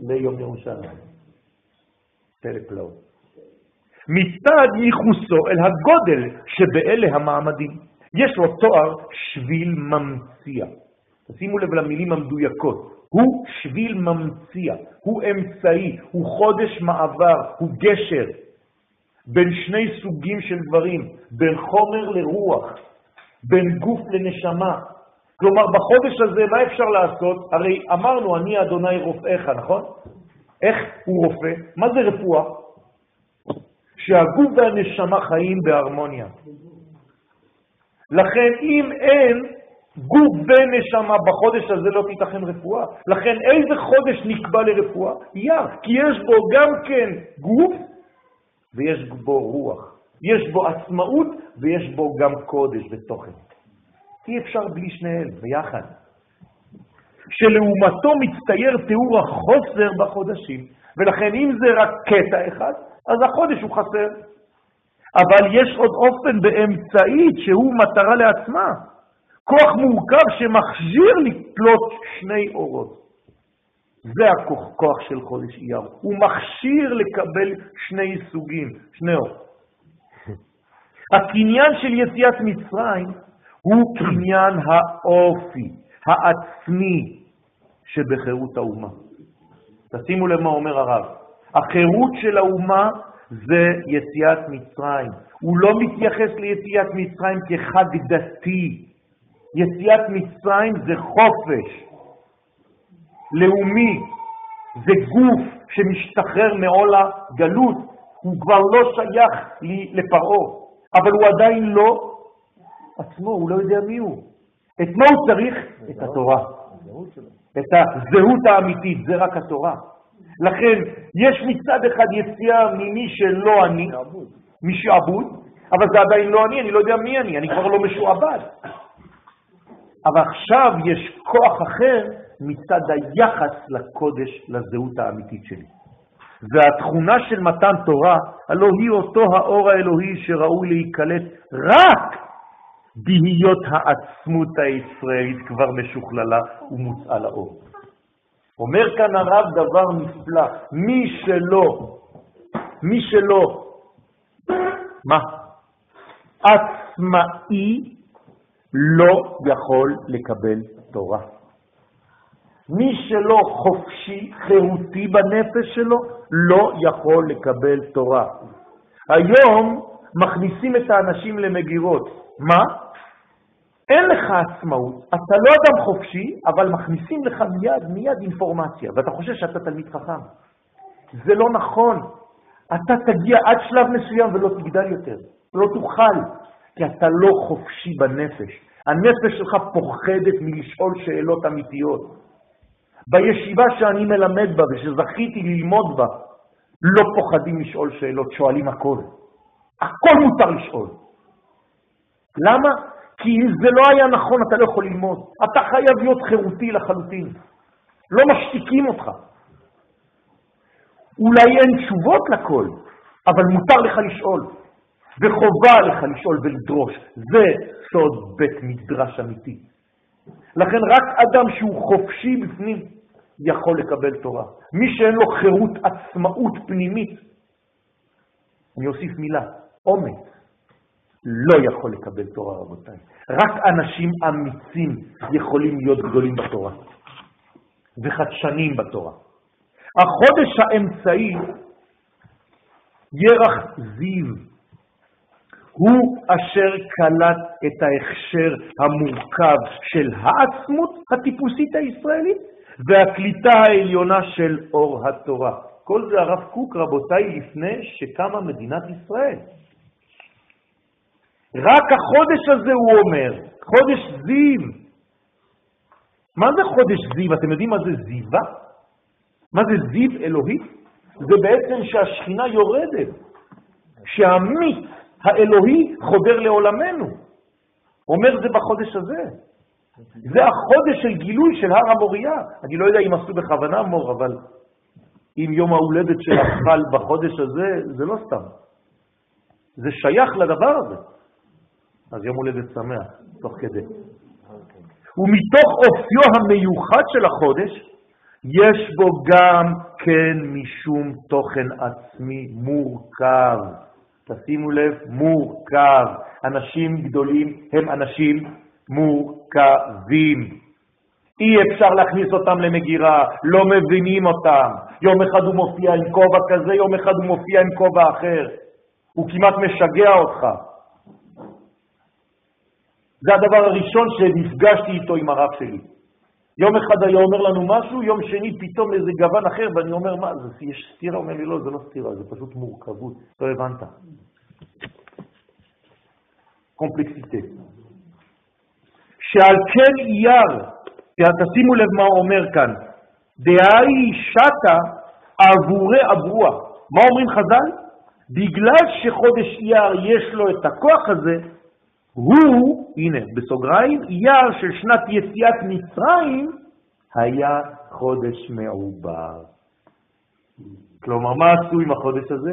ליום ירושלים. פלא פלאות. מצד ייחוסו אל הגודל שבאלה המעמדים. יש לו תואר שביל ממציע. תשימו לב למילים המדויקות. הוא שביל ממציע, הוא אמצעי, הוא חודש מעבר, הוא גשר בין שני סוגים של דברים, בין חומר לרוח, בין גוף לנשמה. כלומר, בחודש הזה מה אפשר לעשות? הרי אמרנו, אני אדוני רופאיך, נכון? איך הוא רופא? מה זה רפואה? שהגוף והנשמה חיים בהרמוניה. לכן אם אין גוף ונשמה בחודש הזה לא תיתכן רפואה. לכן איזה חודש נקבע לרפואה? יר, כי יש בו גם כן גוף ויש בו רוח. יש בו עצמאות ויש בו גם קודש ותוכן. אי אפשר בלי שניהם ביחד. שלעומתו מצטייר תיאור החוסר בחודשים, ולכן אם זה רק קטע אחד, אז החודש הוא חסר. אבל יש עוד אופן באמצעית שהוא מטרה לעצמה. כוח מורכב שמכשיר לפלוט שני אורות. זה הכוח כוח של חודש אייר. הוא מכשיר לקבל שני סוגים, שני אורות. הקניין של יציאת מצרים הוא קניין האופי, העצמי, שבחירות האומה. תשימו למה אומר הרב. החירות של האומה זה יציאת מצרים. הוא לא מתייחס ליציאת מצרים כחג דתי, יציאת מצרים זה חופש לאומי, זה גוף שמשתחרר מעול הגלות, הוא כבר לא שייך לפרעה, אבל הוא עדיין לא עצמו, הוא לא יודע מי הוא. את מה הוא צריך? את התורה. את הזהות האמיתית, זה רק התורה. לכן, יש מצד אחד יציאה ממי שלא אני, משעבוד, אבל זה עדיין לא אני, אני לא יודע מי אני, אני כבר לא משועבד. אבל עכשיו יש כוח אחר מצד היחס לקודש, לזהות האמיתית שלי. והתכונה של מתן תורה, הלא היא אותו האור האלוהי שראוי להיקלט רק בהיות העצמות הישראלית כבר משוכללה ומוצאה לאור. אומר כאן הרב דבר נפלא, מי שלא, מי שלא, מה? עצמאי לא יכול לקבל תורה. מי שלא חופשי, חירותי בנפש שלו, לא יכול לקבל תורה. היום מכניסים את האנשים למגירות. מה? אין לך עצמאות, אתה לא אדם חופשי, אבל מכניסים לך מיד, מיד אינפורמציה, ואתה חושב שאתה תלמיד חכם. זה לא נכון. אתה תגיע עד שלב מסוים ולא תגדל יותר, לא תוכל, כי אתה לא חופשי בנפש. הנפש שלך פוחדת מלשאול שאלות אמיתיות. בישיבה שאני מלמד בה ושזכיתי ללמוד בה, לא פוחדים לשאול שאלות, שואלים הכל. הכל מותר לשאול. למה? כי אם זה לא היה נכון, אתה לא יכול ללמוד. אתה חייב להיות חירותי לחלוטין. לא משתיקים אותך. אולי אין תשובות לכל, אבל מותר לך לשאול, וחובה לך לשאול ולדרוש. זה סוד בית מדרש אמיתי. לכן רק אדם שהוא חופשי בפנים יכול לקבל תורה. מי שאין לו חירות עצמאות פנימית, אני אוסיף מילה, אומץ, לא יכול לקבל תורה, רבותיי. רק אנשים אמיצים יכולים להיות גדולים בתורה וחדשנים בתורה. החודש האמצעי, ירח זיו, הוא אשר קלט את ההכשר המורכב של העצמות הטיפוסית הישראלית והקליטה העליונה של אור התורה. כל זה הרב קוק, רבותיי, לפני שקמה מדינת ישראל. רק החודש הזה הוא אומר, חודש זיו. מה זה חודש זיו? אתם יודעים מה זה זיווה? מה זה זיו אלוהי? זה בעצם שהשכינה יורדת, שהמיץ האלוהי חודר לעולמנו. אומר זה בחודש הזה. זה החודש של גילוי של הר המוריה. אני לא יודע אם עשו בכוונה מור, אבל אם יום ההולדת של החל בחודש הזה, זה לא סתם. זה שייך לדבר הזה. אז יום הולדת שמח, תוך כדי. ומתוך אופיו המיוחד של החודש, יש בו גם כן משום תוכן עצמי מורכב. תשימו לב, מורכב. אנשים גדולים הם אנשים מורכבים. אי אפשר להכניס אותם למגירה, לא מבינים אותם. יום אחד הוא מופיע עם כובע כזה, יום אחד הוא מופיע עם כובע אחר. הוא כמעט משגע אותך. זה הדבר הראשון שנפגשתי איתו עם הרב שלי. יום אחד היה אומר לנו משהו, יום שני פתאום איזה גוון אחר, ואני אומר, מה, זה, יש סתירה? אומר לי, לא, זה לא סתירה, זה פשוט מורכבות. לא הבנת. קומפלקסיטה. שעל כן אייר, תשימו לב מה הוא אומר כאן, דהי שתה עבורי אברוע. מה אומרים חז"ל? בגלל שחודש אייר יש לו את הכוח הזה, הוא, הנה, בסוגריים, אייר של שנת יציאת מצרים, היה חודש מעובר. כלומר, מה עשו עם החודש הזה?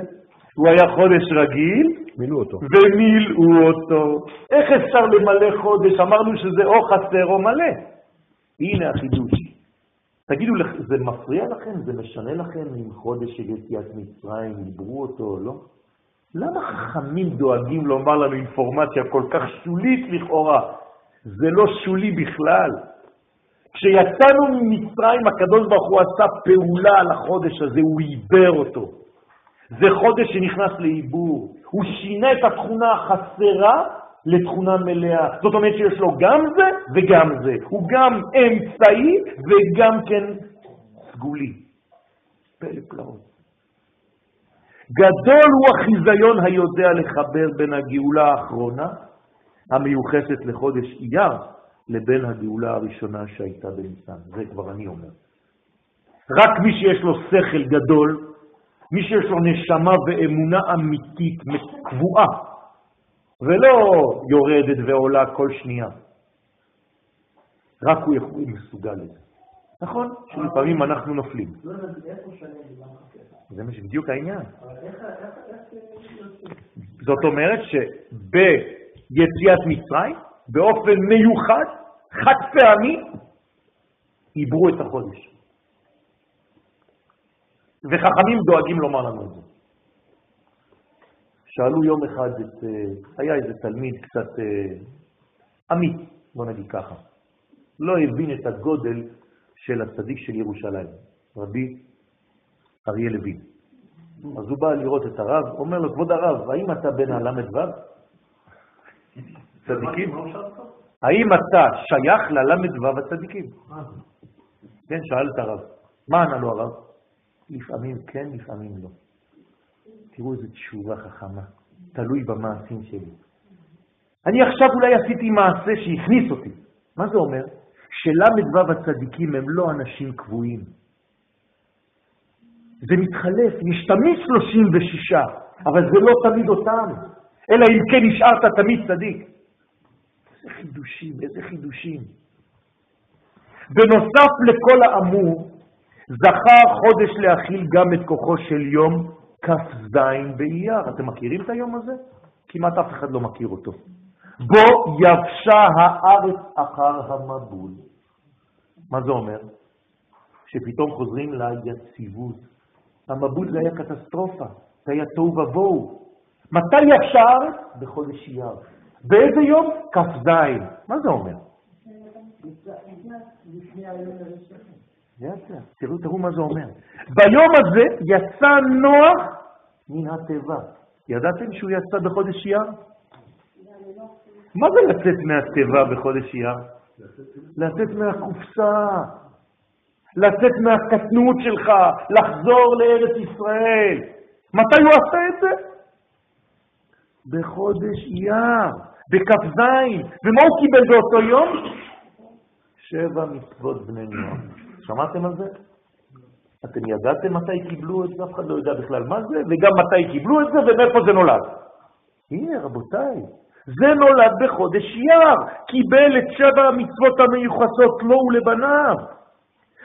הוא היה חודש רגיל, מילאו אותו. ומילאו אותו. איך אפשר למלא חודש? אמרנו שזה או חסר או מלא. הנה החידוש. תגידו, זה מפריע לכם? זה משנה לכם אם חודש של יציאת מצרים, דיברו אותו או לא? למה חכמים דואגים לומר לנו אינפורמציה כל כך שולית לכאורה? זה לא שולי בכלל. כשיצאנו ממצרים, הקדוש ברוך הוא עשה פעולה על החודש הזה, הוא עיבר אותו. זה חודש שנכנס לעיבור. הוא שינה את התכונה החסרה לתכונה מלאה. זאת אומרת שיש לו גם זה וגם זה. הוא גם אמצעי וגם כן סגולי. פלא פלאות. גדול הוא החיזיון היודע לחבר בין הגאולה האחרונה, המיוחסת לחודש אייר, לבין הגאולה הראשונה שהייתה בניסן. זה כבר אני אומר. רק מי שיש לו שכל גדול, מי שיש לו נשמה ואמונה אמיתית, קבועה, ולא יורדת ועולה כל שנייה. רק הוא יכול, מסוגל לזה. נכון, שלפעמים אנחנו נופלים. זה בדיוק העניין. זאת אומרת שביציאת מצרים, באופן מיוחד, חד פעמי, עיברו את החודש. וחכמים דואגים לומר לנו את זה. שאלו יום אחד את, אה, היה איזה תלמיד קצת אה, אמיץ, בוא נגיד ככה. לא הבין את הגודל של הצדיק של ירושלים, רבי אריה לוין. אז הוא בא לראות את הרב, אומר לו, כבוד הרב, האם אתה בן הל"ו? צדיקים? האם אתה שייך לל"ו הצדיקים? כן, שאל את הרב. מה ענה לו הרב? לפעמים כן, לפעמים לא. תראו איזו תשובה חכמה, תלוי במעשים שלי. אני עכשיו אולי עשיתי מעשה שהכניס אותי. מה זה אומר? של"ו הצדיקים הם לא אנשים קבועים. זה מתחלף, יש תמיד 36, אבל זה לא תמיד אותם, אלא אם כן נשארת תמיד צדיק. איזה חידושים, איזה חידושים. בנוסף לכל האמור, זכה חודש להכיל גם את כוחו של יום כ"ז באייר. אתם מכירים את היום הזה? כמעט אף אחד לא מכיר אותו. בו יבשה הארץ אחר המבול. מה זה אומר? שפתאום חוזרים ליציבות. המבול זה היה קטסטרופה, זה היה תוהו ובוהו. מתי יבשה הארץ? בחודש אייר. באיזה יום? כ"ז. מה זה אומר? תראו, תראו מה זה אומר. ביום הזה יצא נוח מן התיבה. ידעתם שהוא יצא בחודש אייר? מה זה לצאת מהתיבה בחודש אייר? לצאת מהקופסה, לצאת מהקטנות שלך, לחזור לארץ ישראל. מתי הוא עשה את זה? בחודש אייר, בכ"ז. ומה הוא קיבל באותו יום? שבע מצוות בני נוער. שמעתם על זה? אתם ידעתם מתי קיבלו את זה? אף אחד לא יודע בכלל מה זה, וגם מתי קיבלו את זה ומאיפה זה נולד. הנה, רבותיי, זה נולד בחודש אייר, קיבל את שבע המצוות המיוחסות לו ולבניו.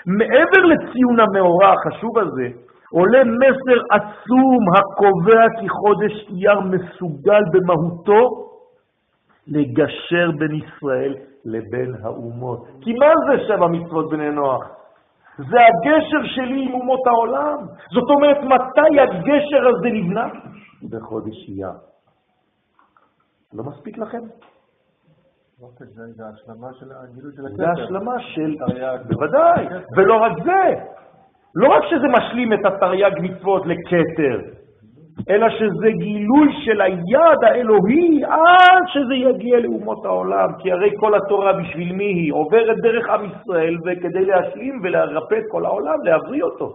מעבר לציון המאורע החשוב הזה, עולה מסר עצום הקובע כי חודש אייר מסוגל במהותו לגשר בין ישראל לבין האומות. כי מה זה שבע מצוות בני נוח? זה הגשר שלי עם אומות העולם. זאת אומרת, מתי הגשר הזה נבנה? בחודש אייר. לא מספיק לכם? זה השלמה של הגילוי של הכתר. זה השלמה של... בוודאי, ולא רק זה. לא רק שזה משלים את התרי"ג מצוות לכתר, אלא שזה גילוי של היד האלוהי עד שזה יגיע לאומות העולם, כי הרי כל התורה בשביל מי היא? עוברת דרך עם ישראל וכדי להשלים ולרפא את כל העולם, להבריא אותו.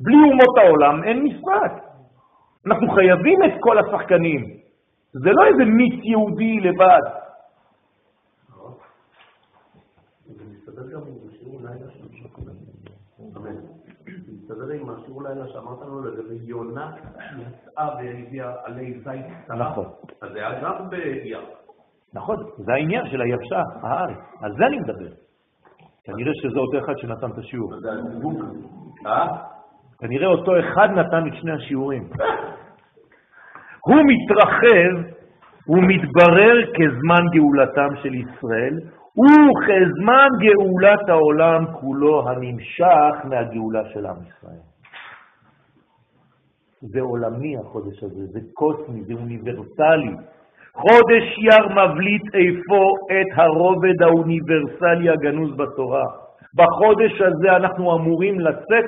בלי אומות העולם אין משחק. אנחנו חייבים את כל השחקנים. זה לא איזה מיץ יהודי לבד. מסתדר עם השיעור לילה שאמרת לנו לגבי יונה שיצאה והביאה עלי זית קטנה. נכון. אז זה היה גם. נכון, זה העניין של היבשה, הארץ. על זה אני מדבר. כנראה שזה אותו אחד שנתן את השיעור. אה? כנראה אותו אחד נתן את שני השיעורים. הוא מתרחב ומתברר כזמן גאולתם של ישראל, וכזמן גאולת העולם כולו הנמשך מהגאולה של עם ישראל. זה עולמי החודש הזה, זה קוסמי, זה אוניברסלי. חודש יר מבליט איפה את הרובד האוניברסלי הגנוז בתורה. בחודש הזה אנחנו אמורים לצאת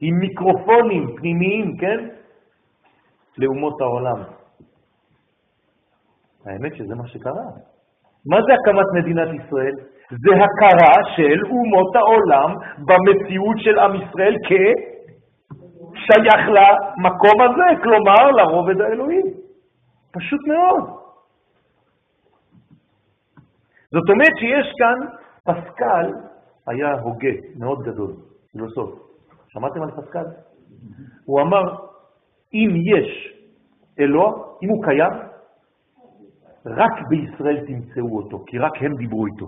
עם מיקרופונים פנימיים, כן? לאומות העולם. האמת שזה מה שקרה. מה זה הקמת מדינת ישראל? זה הכרה של אומות העולם במציאות של עם ישראל כשייך למקום הזה, כלומר לרובד האלוהי. פשוט מאוד. זאת אומרת שיש כאן, פסקל היה הוגה מאוד גדול, פילוסוף. שמעתם על פסקל? הוא אמר, אם יש אלוה, אם הוא קיים, רק בישראל תמצאו אותו, כי רק הם דיברו איתו.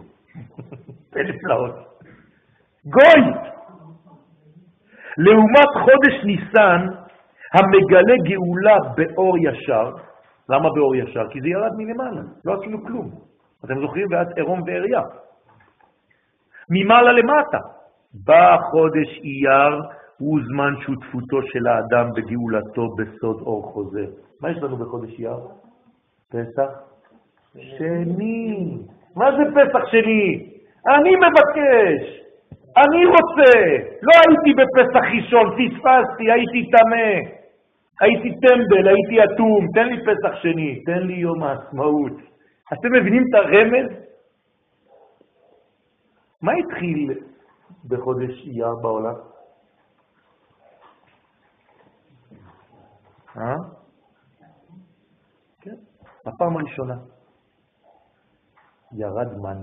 פלא פלאות. גוי! לעומת חודש ניסן, המגלה גאולה באור ישר, למה באור ישר? כי זה ירד מלמעלה, לא עשינו כלום. אתם זוכרים? ואז עירום ועריה. ממעלה למטה. בא חודש אייר, הוא זמן שותפותו של האדם בגאולתו בסוד אור חוזר. מה יש לנו בחודש אייר? פסח שני. מה זה פסח שני? אני מבקש, אני רוצה. לא הייתי בפסח ראשון, פספסתי, הייתי טמא, הייתי טמבל, הייתי אטום, תן לי פסח שני, תן לי יום העצמאות. אתם מבינים את הרמז? מה התחיל בחודש אייר בעולם? אה? כן, הפעם הראשונה. ירד מן.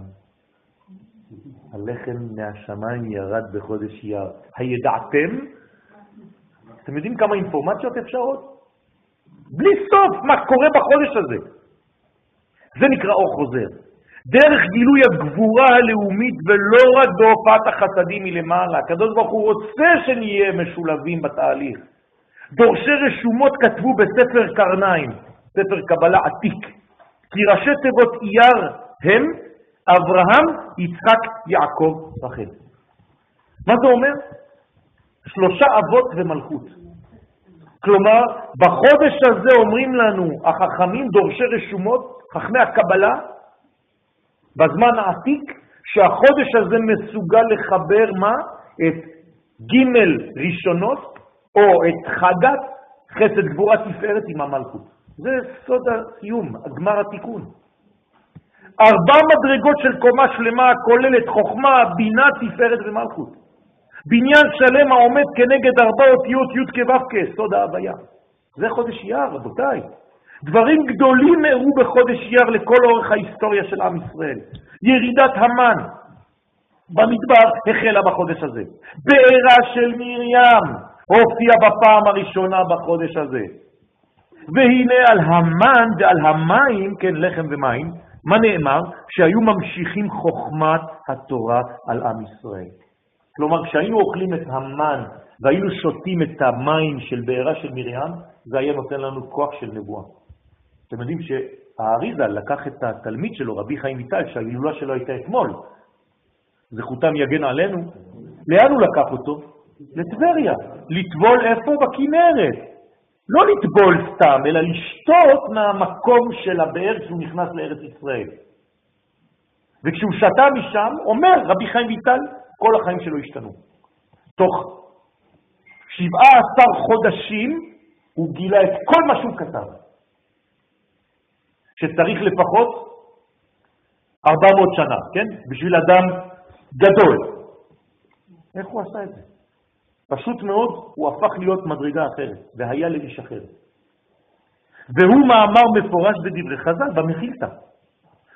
הלחם מהשמיים ירד בחודש אייר. הידעתם? אתם יודעים כמה אינפורמציות אפשרות? בלי סוף מה קורה בחודש הזה. זה נקרא אור חוזר. דרך גילוי הגבורה הלאומית ולא רק בהופעת החסדים מלמעלה. הקדוש ברוך הוא רוצה שנהיה משולבים בתהליך. דורשי רשומות כתבו בספר קרניים, ספר קבלה עתיק, כי ראשי תיבות אייר הם אברהם, יצחק, יעקב, רחל. מה זה אומר? שלושה אבות ומלכות. כלומר, בחודש הזה אומרים לנו החכמים, דורשי רשומות, חכמי הקבלה, בזמן העתיק, שהחודש הזה מסוגל לחבר מה? את ג' ראשונות, או את חגת, חסד גבורה תפארת עם המלכות. זה סוד הסיום, גמר התיקון. ארבע מדרגות של קומה שלמה הכוללת חוכמה, בינה, תפארת ומלכות. בניין שלם העומד כנגד ארבע אותיות י' כו' סוד ההוויה. זה חודש אייר, רבותיי. דברים גדולים אירעו בחודש אייר לכל אורך ההיסטוריה של עם ישראל. ירידת המן במדבר החלה בחודש הזה. בעירה של מרים הופיע בפעם הראשונה בחודש הזה. והנה על המן ועל המים, כן, לחם ומים, מה נאמר? שהיו ממשיכים חוכמת התורה על עם ישראל. כלומר, כשהיינו אוכלים את המן והיינו שותים את המים של בעירה של מרים, זה היה נותן לנו כוח של נבואה. אתם יודעים שהאריזה לקח את התלמיד שלו, רבי חיים ויטל, שההילולה שלו הייתה אתמול, זכותם יגן עלינו, לאן הוא לקח אותו? לטבריה. לטבול איפה? בכנרת. לא לטבול סתם, אלא לשתות מהמקום של הבאר כשהוא נכנס לארץ ישראל. וכשהוא שתה משם, אומר רבי חיים ויטל, כל החיים שלו השתנו. תוך 17 חודשים הוא גילה את כל מה שהוא כתב. שצריך לפחות 400 שנה, כן? בשביל אדם גדול. איך הוא עשה את זה? פשוט מאוד, הוא הפך להיות מדרגה אחרת, והיה לאיש אחר. והוא מאמר מפורש בדברי חז"ל, במחילתא.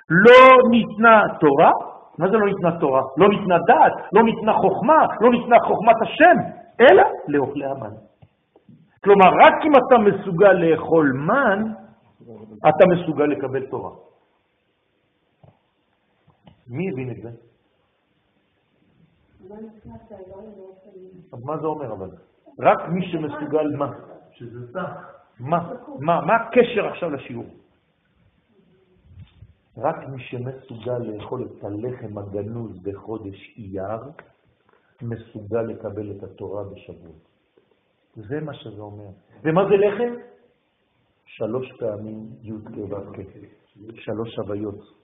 לא ניתנה תורה, מה זה לא ניתנה תורה? לא ניתנה דעת, לא ניתנה חוכמה, לא ניתנה חוכמת השם, אלא לאוכלי המן. כלומר, רק אם אתה מסוגל לאכול מן, אתה מסוגל לקבל תורה. מי הבין את זה? אז מה זה אומר אבל? רק מי שמסוגל מה? שזה סך. מה? מה? מה הקשר עכשיו לשיעור? רק מי שמסוגל לאכול את הלחם הגנוז בחודש אייר, מסוגל לקבל את התורה בשבועות. זה מה שזה אומר. ומה זה לחם? שלוש פעמים י' כ', שלוש הוויות.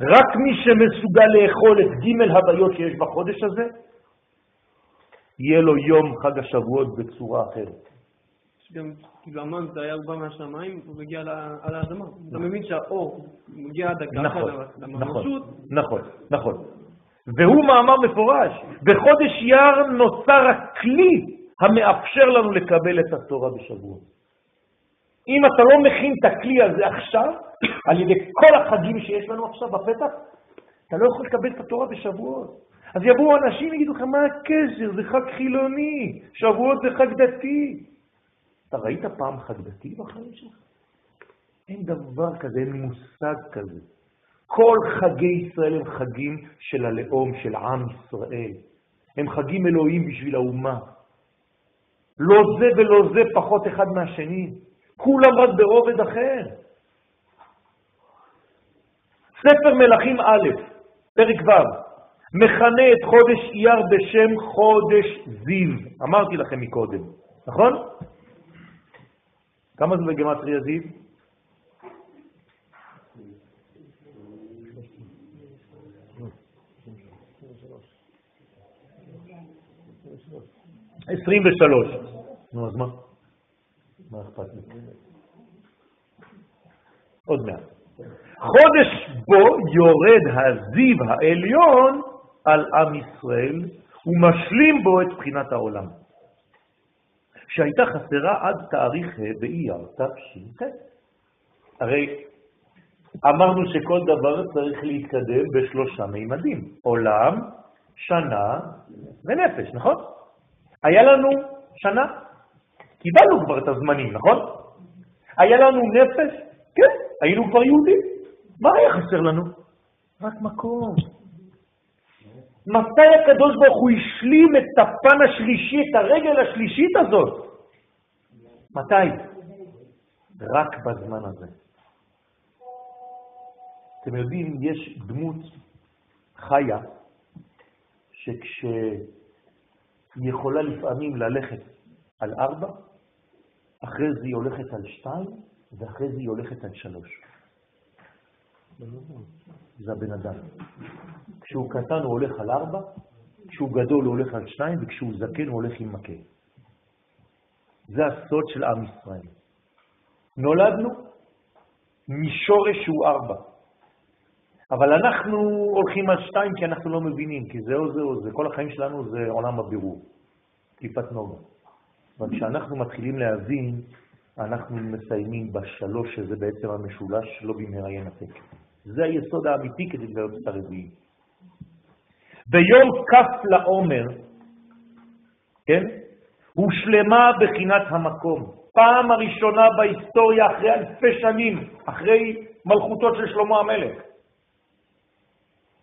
רק מי שמסוגל לאכול את ג' הוויות שיש בחודש הזה, יהיה לו יום חג השבועות בצורה אחרת. גם, כאילו המן זה היה בא מהשמיים, הוא מגיע על האדמה. אתה מבין שהאור מגיע עד הקרקע נכון, לממשות. נכון, נכון. והוא מאמר מפורש, בחודש יר נוצר הכלי המאפשר לנו לקבל את התורה בשבועות. אם אתה לא מכין את הכלי הזה עכשיו, על ידי כל החגים שיש לנו עכשיו בפתח, אתה לא יכול לקבל את התורה בשבועות. אז יבואו אנשים ויגידו לכם, מה הקשר? זה חג חילוני, שבועות זה חג דתי. אתה ראית פעם חג דתי בחיים שלך? אין דבר כזה, אין מושג כזה. כל חגי ישראל הם חגים של הלאום, של עם ישראל. הם חגים אלוהים בשביל האומה. לא זה ולא זה פחות אחד מהשני. כולם רק ברובד אחר. ספר מלכים א', פרק ו', מכנה את חודש אייר בשם חודש זיו. אמרתי לכם מקודם, נכון? כמה זה בגמטריה זיו? עשרים ושלוש. נו, אז מה? מה אכפת לי? עוד מעט. חודש בו יורד הזיו העליון על עם ישראל ומשלים בו את בחינת העולם, שהייתה חסרה עד תאריך ה' באייר תש"ח. הרי אמרנו שכל דבר צריך להתקדם בשלושה מימדים, עולם, שנה ונפש, נכון? היה לנו שנה, קיבלנו כבר את הזמנים, נכון? היה לנו נפש, כן, היינו כבר יהודים. מה היה חסר לנו? רק מקום. מתי הקדוש ברוך הוא השלים את הפן השלישי, את הרגל השלישית הזאת? מתי? רק בזמן הזה. אתם יודעים, יש דמות חיה, שכשהיא יכולה לפעמים ללכת על ארבע, אחרי זה היא הולכת על שתיים, ואחרי זה היא הולכת על שלוש. זה הבן אדם. כשהוא קטן הוא הולך על ארבע, כשהוא גדול הוא הולך על שניים, וכשהוא זקן הוא הולך עם מקל. זה הסוד של עם ישראל. נולדנו משורש שהוא ארבע. אבל אנחנו הולכים על שתיים כי אנחנו לא מבינים, כי זה או זה או זה. כל החיים שלנו זה עולם הבירור, קליפת נוגה. אבל כשאנחנו מתחילים להבין, אנחנו מסיימים בשלוש, שזה בעצם המשולש, לא במהרה ינתק. זה היסוד האמיתי כדי לגלות את הרביעי. ביום כ' לעומר, כן, הושלמה בחינת המקום. פעם הראשונה בהיסטוריה אחרי אלפי שנים, אחרי מלכותו של שלמה המלך.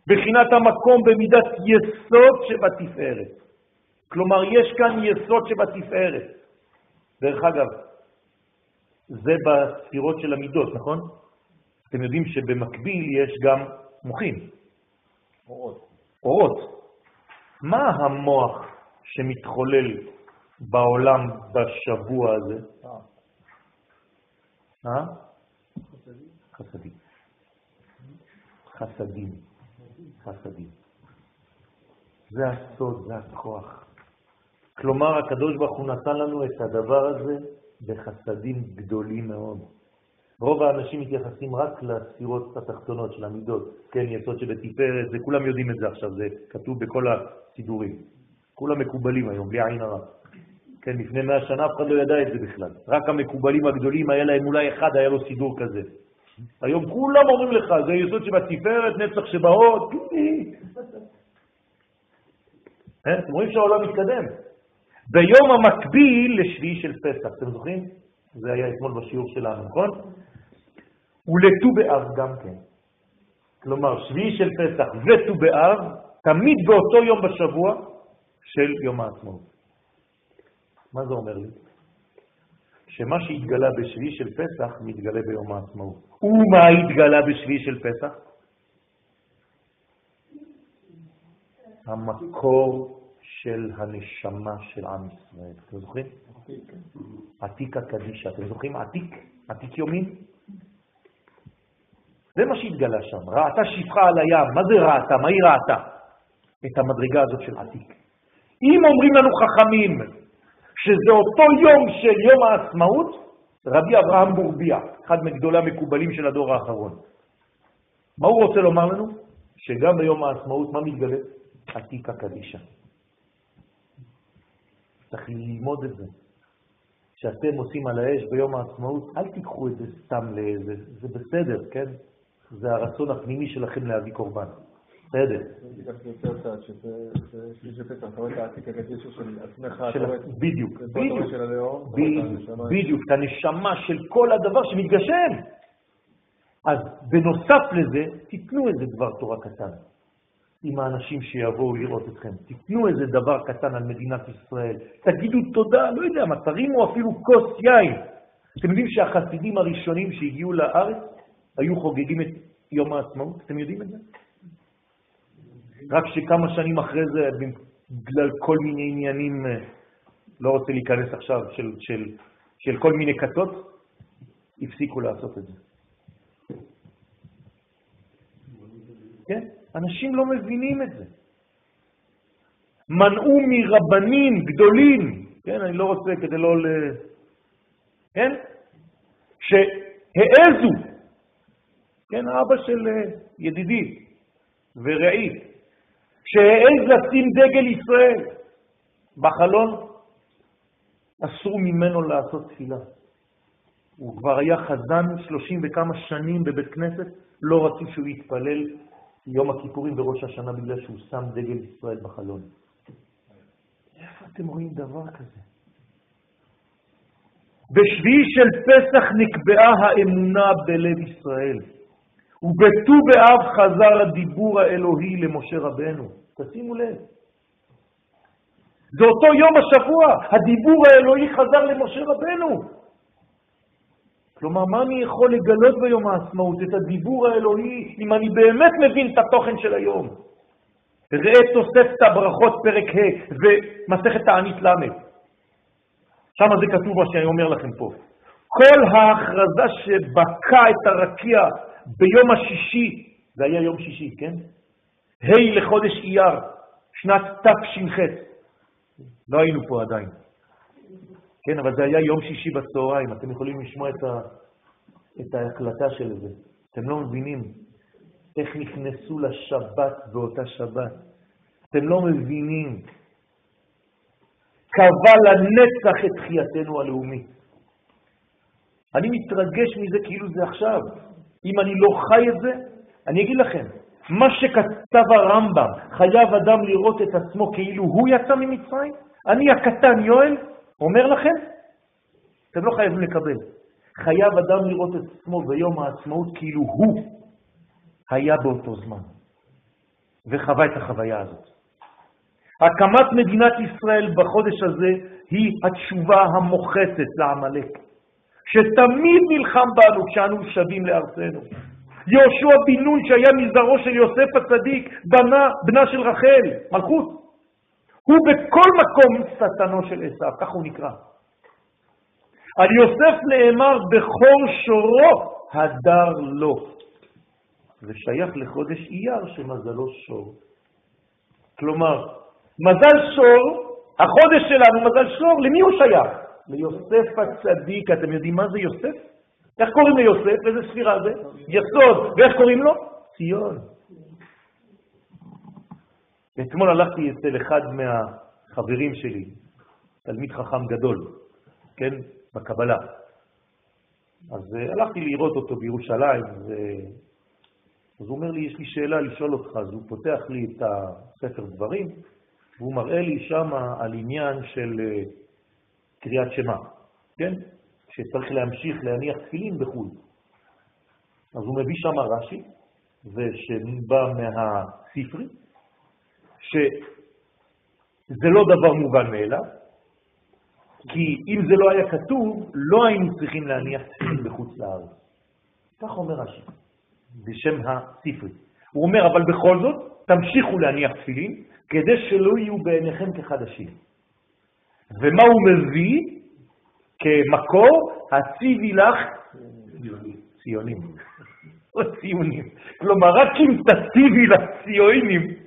בחינת המקום במידת יסוד שבתפארת. כלומר, יש כאן יסוד שבתפארת. דרך אגב, זה בספירות של המידות, נכון? אתם יודעים שבמקביל יש גם מוחים. אורות. אורות. מה המוח שמתחולל בעולם בשבוע הזה? אה? חסדים. חסדים. חסדים. זה הסוד, זה הכוח. כלומר, הקדוש ברוך הוא נתן לנו את הדבר הזה בחסדים גדולים מאוד. רוב האנשים מתייחסים רק לספירות התחתונות של המידות, כן, יסוד שבתפארת, זה כולם יודעים את זה עכשיו, זה כתוב בכל הסידורים. כולם מקובלים היום, בלי עין הרע. כן, לפני מאה שנה אף אחד לא ידע את זה בכלל. רק המקובלים הגדולים, היה להם אולי אחד, היה לו סידור כזה. היום כולם אומרים לך, זה יסוד שבתפארת, נצח שבאות, אה, אתם רואים שהעולם מתקדם. ביום המקביל לשביעי של פסח, אתם זוכרים? זה היה אתמול בשיעור שלנו, נכון? ולט"ו באב גם כן. כלומר, שביעי של פסח וט"ו באב, תמיד באותו יום בשבוע של יום העצמאות. מה זה אומר לי? שמה שהתגלה בשביעי של פסח מתגלה ביום העצמאות. ומה התגלה בשביעי של פסח? המקור של הנשמה של עם ישראל. אתם זוכרים? עתיק הקדישה. אתם זוכרים עתיק? עתיק יומין? זה מה שהתגלה שם. ראתה שפחה על הים. מה זה ראתה? מה היא ראתה? את המדרגה הזאת של עתיק. אם אומרים לנו חכמים שזה אותו יום של יום העצמאות, רבי אברהם בורביה, אחד מגדולי המקובלים של הדור האחרון. מה הוא רוצה לומר לנו? שגם ביום העצמאות, מה מתגלה? עתיק הקדישה. צריך ללמוד את זה. כשאתם עושים על האש ביום העצמאות, אל תיקחו את זה סתם לאיזה, זה בסדר, כן? זה הרצון הפנימי שלכם להביא קורבן. בסדר. בדיוק. בדיוק, את הנשמה של כל הדבר שמתגשם. אז בנוסף לזה, תיתנו איזה דבר תורה קטן עם האנשים שיבואו לראות אתכם. תיתנו איזה דבר קטן על מדינת ישראל. תגידו תודה, לא יודע מה, תרימו אפילו כוס יין. אתם יודעים שהחסידים הראשונים שהגיעו לארץ היו חוגגים את יום העצמאות? אתם יודעים את זה? רק שכמה שנים אחרי זה, בגלל כל מיני עניינים, אה, לא רוצה להיכנס עכשיו, של, של, של כל מיני כתות, הפסיקו לעשות את זה. כן? אנשים לא מבינים את זה. מנעו מרבנים גדולים, כן? אני לא רוצה כדי לא ל... כן? שהעזו, כן? אבא של אה, ידידי ורעי, שהעז לשים דגל ישראל בחלון, אסור ממנו לעשות תפילה. הוא כבר היה חזן שלושים וכמה שנים בבית כנסת, לא רצו שהוא יתפלל יום הכיפורים וראש השנה בגלל שהוא שם דגל ישראל בחלון. איפה אתם רואים דבר כזה? בשביעי של פסח נקבעה האמונה בלב ישראל, ובט"ו באב חזר הדיבור האלוהי למשה רבנו. תשימו לב. זה אותו יום השבוע, הדיבור האלוהי חזר למשה רבנו. כלומר, מה אני יכול לגלות ביום העצמאות? את הדיבור האלוהי, אם אני באמת מבין את התוכן של היום. ראה תוספת הברכות פרק ה' ומסכת תענית ל'. שם זה כתוב מה שאני אומר לכם פה. כל ההכרזה שבקע את הרקיע ביום השישי, זה היה יום שישי, כן? ה' לחודש אייר, שנת תש"ח. לא היינו פה עדיין. כן, אבל זה היה יום שישי בצהריים, אתם יכולים לשמוע את, ה, את ההקלטה של זה. אתם לא מבינים איך נכנסו לשבת באותה שבת. אתם לא מבינים. קבע לנצח את תחייתנו הלאומית. אני מתרגש מזה כאילו זה עכשיו. אם אני לא חי את זה, אני אגיד לכם, מה שכתב הרמב"ם, חייב אדם לראות את עצמו כאילו הוא יצא ממצרים, אני הקטן יואל, אומר לכם, אתם לא חייבים לקבל. חייב אדם לראות את עצמו ביום העצמאות כאילו הוא היה באותו זמן, וחווה את החוויה הזאת. הקמת מדינת ישראל בחודש הזה היא התשובה המוחצת לעמלק, שתמיד נלחם בנו כשאנו שבים לארצנו. יהושע בן נון, שהיה מזרעו של יוסף הצדיק, בנה, בנה של רחל, מלכות. הוא בכל מקום שטנו של עשיו, כך הוא נקרא. על יוסף נאמר בכור שורו, הדר לו. זה שייך לחודש אייר שמזלו שור. כלומר, מזל שור, החודש שלנו מזל שור, למי הוא שייך? ליוסף הצדיק. אתם יודעים מה זה יוסף? איך קוראים ליוסף? איזה ספירה זה? יסוד. ואיך קוראים לו? ציון. אתמול הלכתי אצל אחד מהחברים שלי, תלמיד חכם גדול, כן, בקבלה. אז uh, הלכתי לראות אותו בירושלים, ו... אז הוא אומר לי, יש לי שאלה לשאול אותך, אז הוא פותח לי את הספר דברים, והוא מראה לי שם על עניין של uh, קריאת שמה, כן? שצריך להמשיך להניח תפילין בחו"ל. אז הוא מביא שם רש"י, ושבא מהספרי, שזה לא דבר מובן מאליו, כי אם זה לא היה כתוב, לא היינו צריכים להניח תפילין בחוץ לארץ. כך אומר רש"י, בשם הספרי. הוא אומר, אבל בכל זאת, תמשיכו להניח תפילין, כדי שלא יהיו בעיניכם כחדשים. ומה הוא מביא כמקור? הציבי לך ציונים. או ציונים. כלומר, רק אם תציבי לציונים,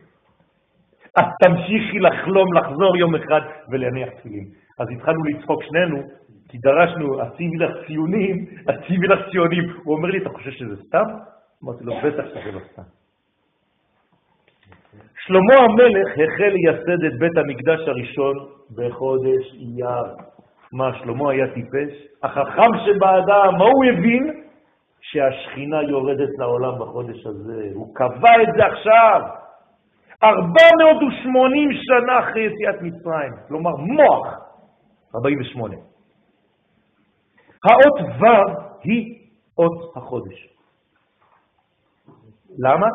אז תמשיכי לחלום, לחזור יום אחד ולהניח תפילין. אז התחלנו לצחוק שנינו, כי דרשנו, הציבי לך ציונים, הציבי לך ציונים. הוא אומר לי, אתה חושב שזה סתם? אמרתי לו, בטח שזה לא סתם. שלמה המלך החל לייסד את בית המקדש הראשון בחודש אייר. מה, שלמה היה טיפש? החכם שבאדם, מה הוא הבין? שהשכינה יורדת לעולם בחודש הזה. הוא קבע את זה עכשיו. 480 שנה אחרי יציאת מצרים, כלומר מוח, 48. האות ו' היא אות החודש. למה?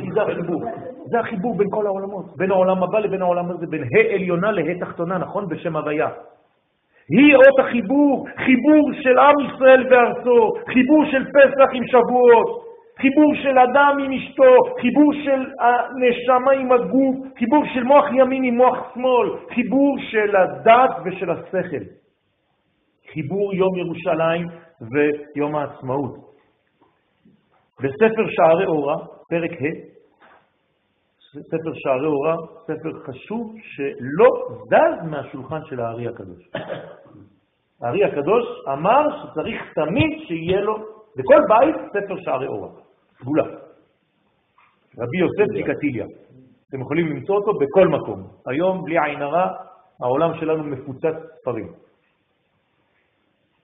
כי זה החיבור. זה החיבור בין כל העולמות, בין העולם הבא לבין העולם הזה, בין ה' עליונה לה' תחתונה, נכון? בשם הוויה. היא אות החיבור, חיבור של עם ישראל וארצו, חיבור של פסח עם שבועות, חיבור של אדם עם אשתו, חיבור של הנשמה עם הגוף, חיבור של מוח ימין עם מוח שמאל, חיבור של הדת ושל השכל. חיבור יום ירושלים ויום העצמאות. בספר שערי אורה, פרק ה', ספר שערי אורה, ספר חשוב שלא זז מהשולחן של הארי הקדוש. הארי הקדוש אמר שצריך תמיד שיהיה לו, בכל בית, ספר שערי אורה, סגולה. רבי יוסף ציקטיליה. אתם יכולים למצוא אותו בכל מקום. היום, בלי עין הרע, העולם שלנו מפוצץ ספרים.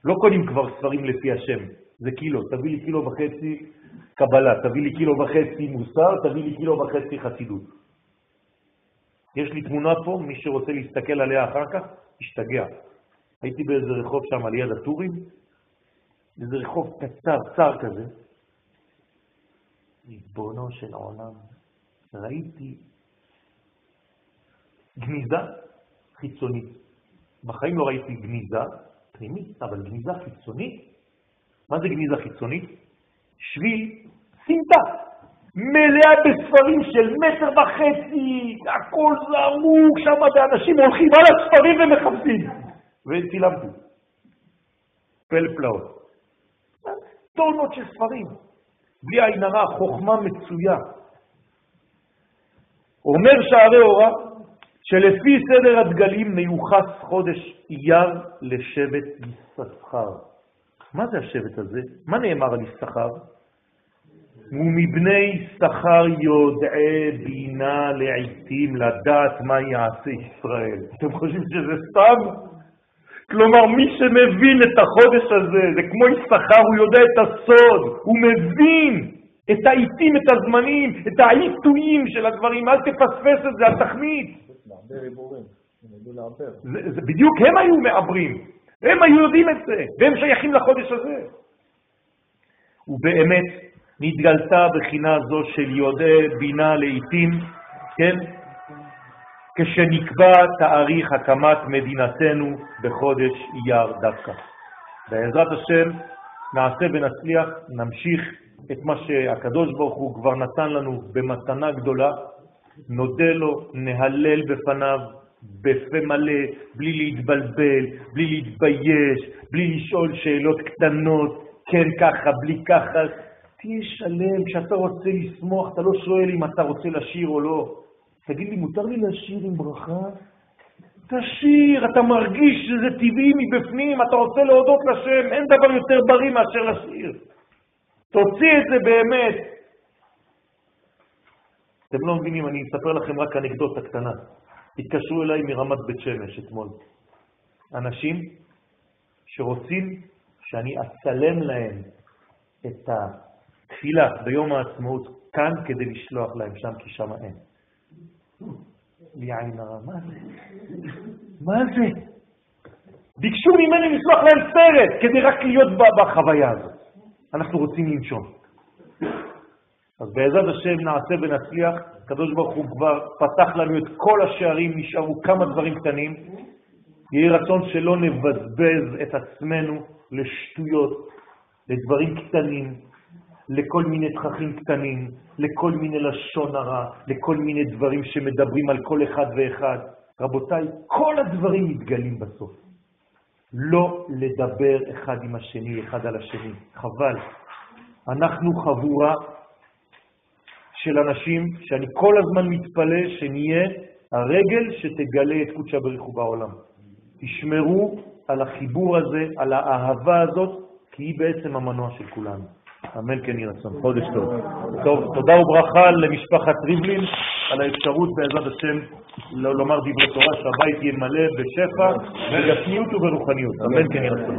לא קונים כבר ספרים לפי השם, זה קילו, תביא לי קילו וחצי קבלה, תביא לי קילו וחצי מוסר, תביא לי קילו וחצי חסידות. יש לי תמונה פה, מי שרוצה להסתכל עליה אחר כך, ישתגע. הייתי באיזה רחוב שם על יד הטורים, איזה רחוב קצר, צר כזה. ריבונו של עולם, ראיתי גניזה חיצונית. בחיים לא ראיתי גניזה פנימית, אבל גניזה חיצונית. מה זה גניזה חיצונית? שביל סמטה, מלאה בספרים של מטר וחצי, הכל זרוק שם, ואנשים הולכים על הספרים ומחפשים. וצילמתי. פלא פלאות. טונות של ספרים. בלי עין הרע, חוכמה מצויה. אומר שערי אורה, שלפי סדר הדגלים מיוחס חודש אייר לשבט יששכר. מה זה השבט הזה? מה נאמר על יששכר? ומבני שכר יודעי בינה לעיתים לדעת מה יעשה ישראל. אתם חושבים שזה סתם? כלומר, מי שמבין את החודש הזה, זה כמו יששכר, הוא יודע את הסוד, הוא מבין את העיתים, את הזמנים, את העיתויים של הדברים, אל תפספס את זה, אל תחמיץ. זה, זה, בדיוק הם היו מעברים, הם היו יודעים את זה, והם שייכים לחודש הזה. ובאמת, נתגלתה בחינה זו של יודעי בינה לעיתים, כן? כשנקבע תאריך הקמת מדינתנו בחודש אייר דווקא. בעזרת השם נעשה ונצליח, נמשיך את מה שהקדוש ברוך הוא כבר נתן לנו במתנה גדולה, נודה לו, נהלל בפניו בפה מלא, בלי להתבלבל, בלי להתבייש, בלי לשאול שאלות קטנות, כן ככה, בלי ככה. תהיה שלם, כשאתה רוצה לשמוח, אתה לא שואל אם אתה רוצה לשיר או לא. תגיד לי, מותר לי לשיר עם ברכה? תשיר, אתה מרגיש שזה טבעי מבפנים, אתה רוצה להודות לשם, אין דבר יותר בריא מאשר לשיר. תוציא את זה באמת. אתם לא מבינים, אני אספר לכם רק אנקדוטה קטנה. התקשרו אליי מרמת בית שמש אתמול. אנשים שרוצים שאני אצלם להם את התפילה ביום העצמאות כאן כדי לשלוח להם שם, כי שם אין. לי עין הרע, מה זה? מה זה? ביקשו ממני לשלוח להם סרט כדי רק להיות בחוויה הזאת. אנחנו רוצים לנשום. אז בעזרת השם נעשה ונצליח, הקדוש ברוך הוא כבר פתח לנו את כל השערים, נשארו כמה דברים קטנים. יהי רצון שלא נבזבז את עצמנו לשטויות, לדברים קטנים, לכל מיני תככים קטנים, לכל מיני לשון הרע, לכל מיני דברים שמדברים על כל אחד ואחד. רבותיי, כל הדברים מתגלים בסוף. לא לדבר אחד עם השני, אחד על השני. חבל. אנחנו חבורה של אנשים שאני כל הזמן מתפלא שנהיה הרגל שתגלה את קודשא בריחו בעולם. תשמרו על החיבור הזה, על האהבה הזאת, כי היא בעצם המנוע של כולנו. אמן כן יהיה רצון. חודש טוב. טוב, תודה וברכה למשפחת ריבלין על האפשרות בעזרת השם לומר דברי תורה, שהבית יהיה מלא בשפע, בגשמיות וברוחניות. אמן כן יהיה רצון.